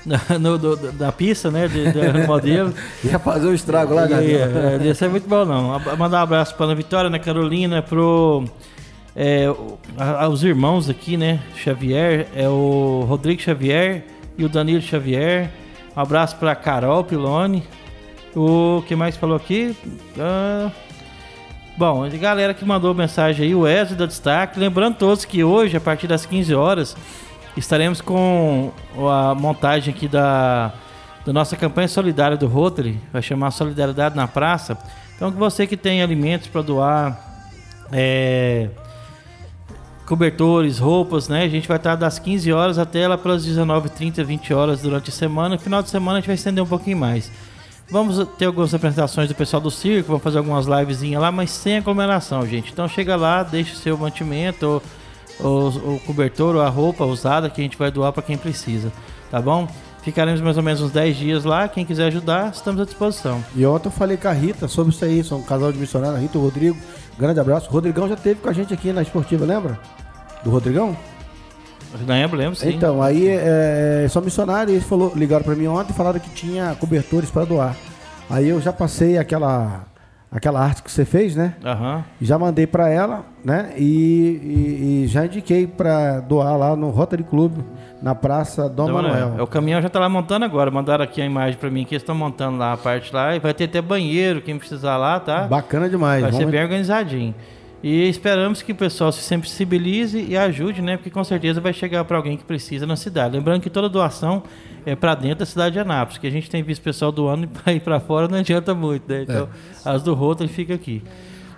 B: na, no- da pista, né? De, do modelo.
C: Ia fazer um estrago lá,
B: E,
C: galera.
B: é, Isso é muito bom, não. Mandar um abraço para a Vitória, Ana Carolina, pro. É, aos irmãos aqui, né? Xavier, é o Rodrigo Xavier e o Danilo Xavier. Um abraço para Carol Piloni. O que mais falou aqui? Ah, Bom, a galera que mandou mensagem aí, o Wesley da Destaque. Lembrando todos que hoje, a partir das 15 horas, estaremos com a montagem aqui da, da nossa campanha solidária do Rotary. Vai chamar Solidariedade na Praça. Então, que você que tem alimentos para doar, é, cobertores, roupas, né? A gente vai estar das 15 horas até lá pelas 19h30, 20 horas durante a semana. No final de semana a gente vai estender um pouquinho mais. Vamos ter algumas apresentações do pessoal do circo, vamos fazer algumas livezinhas lá, mas sem aglomeração, gente. Então chega lá, deixa o seu mantimento, o cobertor, ou a roupa usada que a gente vai doar para quem precisa, tá bom? Ficaremos mais ou menos uns 10 dias lá. Quem quiser ajudar, estamos à disposição.
C: E ontem eu falei com a Rita sobre isso aí. São um casal de missionários, Rita e o Rodrigo. Grande abraço. O Rodrigão já teve com a gente aqui na Esportiva, lembra? Do Rodrigão?
B: Lembro, lembro sim.
C: Então, aí é, são missionários, eles falou, ligaram pra mim ontem e falaram que tinha cobertores para doar. Aí eu já passei aquela, aquela arte que você fez, né?
B: Aham.
C: Já mandei pra ela, né? E, e- e já indiquei pra doar lá no Rotary Club, na Praça Dom Manuel.
B: é, o caminhão já tá lá montando agora. Mandaram aqui a imagem pra mim que eles estão montando lá a parte lá. E vai ter até banheiro, quem precisar lá, tá?
C: Bacana demais.
B: Vai ser
C: Vamos-
B: bem organizadinho. E esperamos que o pessoal se sensibilize e ajude, né? Porque com certeza vai chegar para alguém que precisa na cidade. Lembrando que toda doação é para dentro da cidade de Anápolis, que a gente tem visto o pessoal doando e para ir para fora não adianta muito, né? Então, as do Rotary fica aqui.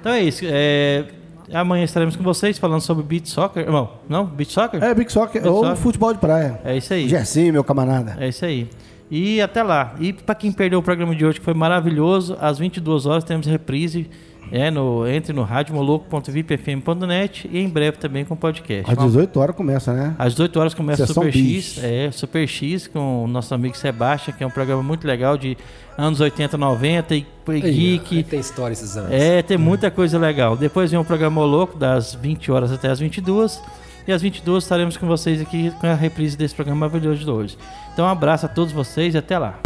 B: Então é isso. é, Amanhã estaremos com vocês falando sobre beat soccer. Não, não beat soccer?
C: É, Big Soccer ou
B: Soccer.
C: futebol de praia.
B: É isso aí.
C: Gersinho, meu camarada.
B: É isso aí. E até lá. E para quem perdeu o programa de hoje, que foi maravilhoso, às 22 horas temos reprise. É, no, entre no radiomoloco.vipfm.net e em breve também com podcast.
C: Às 18 horas começa, né?
B: Às 18 horas começa o
C: Sessão
B: Super
C: bis.
B: X, é, Super X com o nosso amigo Sebastião, que é um programa muito legal de anos 80, 90 e, e
D: Aí,
B: geek.
D: tem história esses anos.
B: É, tem muita coisa legal. Depois vem o programa Louco, das 20 horas até as 22. E às 22 estaremos com vocês aqui com a reprise desse programa maravilhoso de hoje. Então, um abraço a todos vocês e até lá.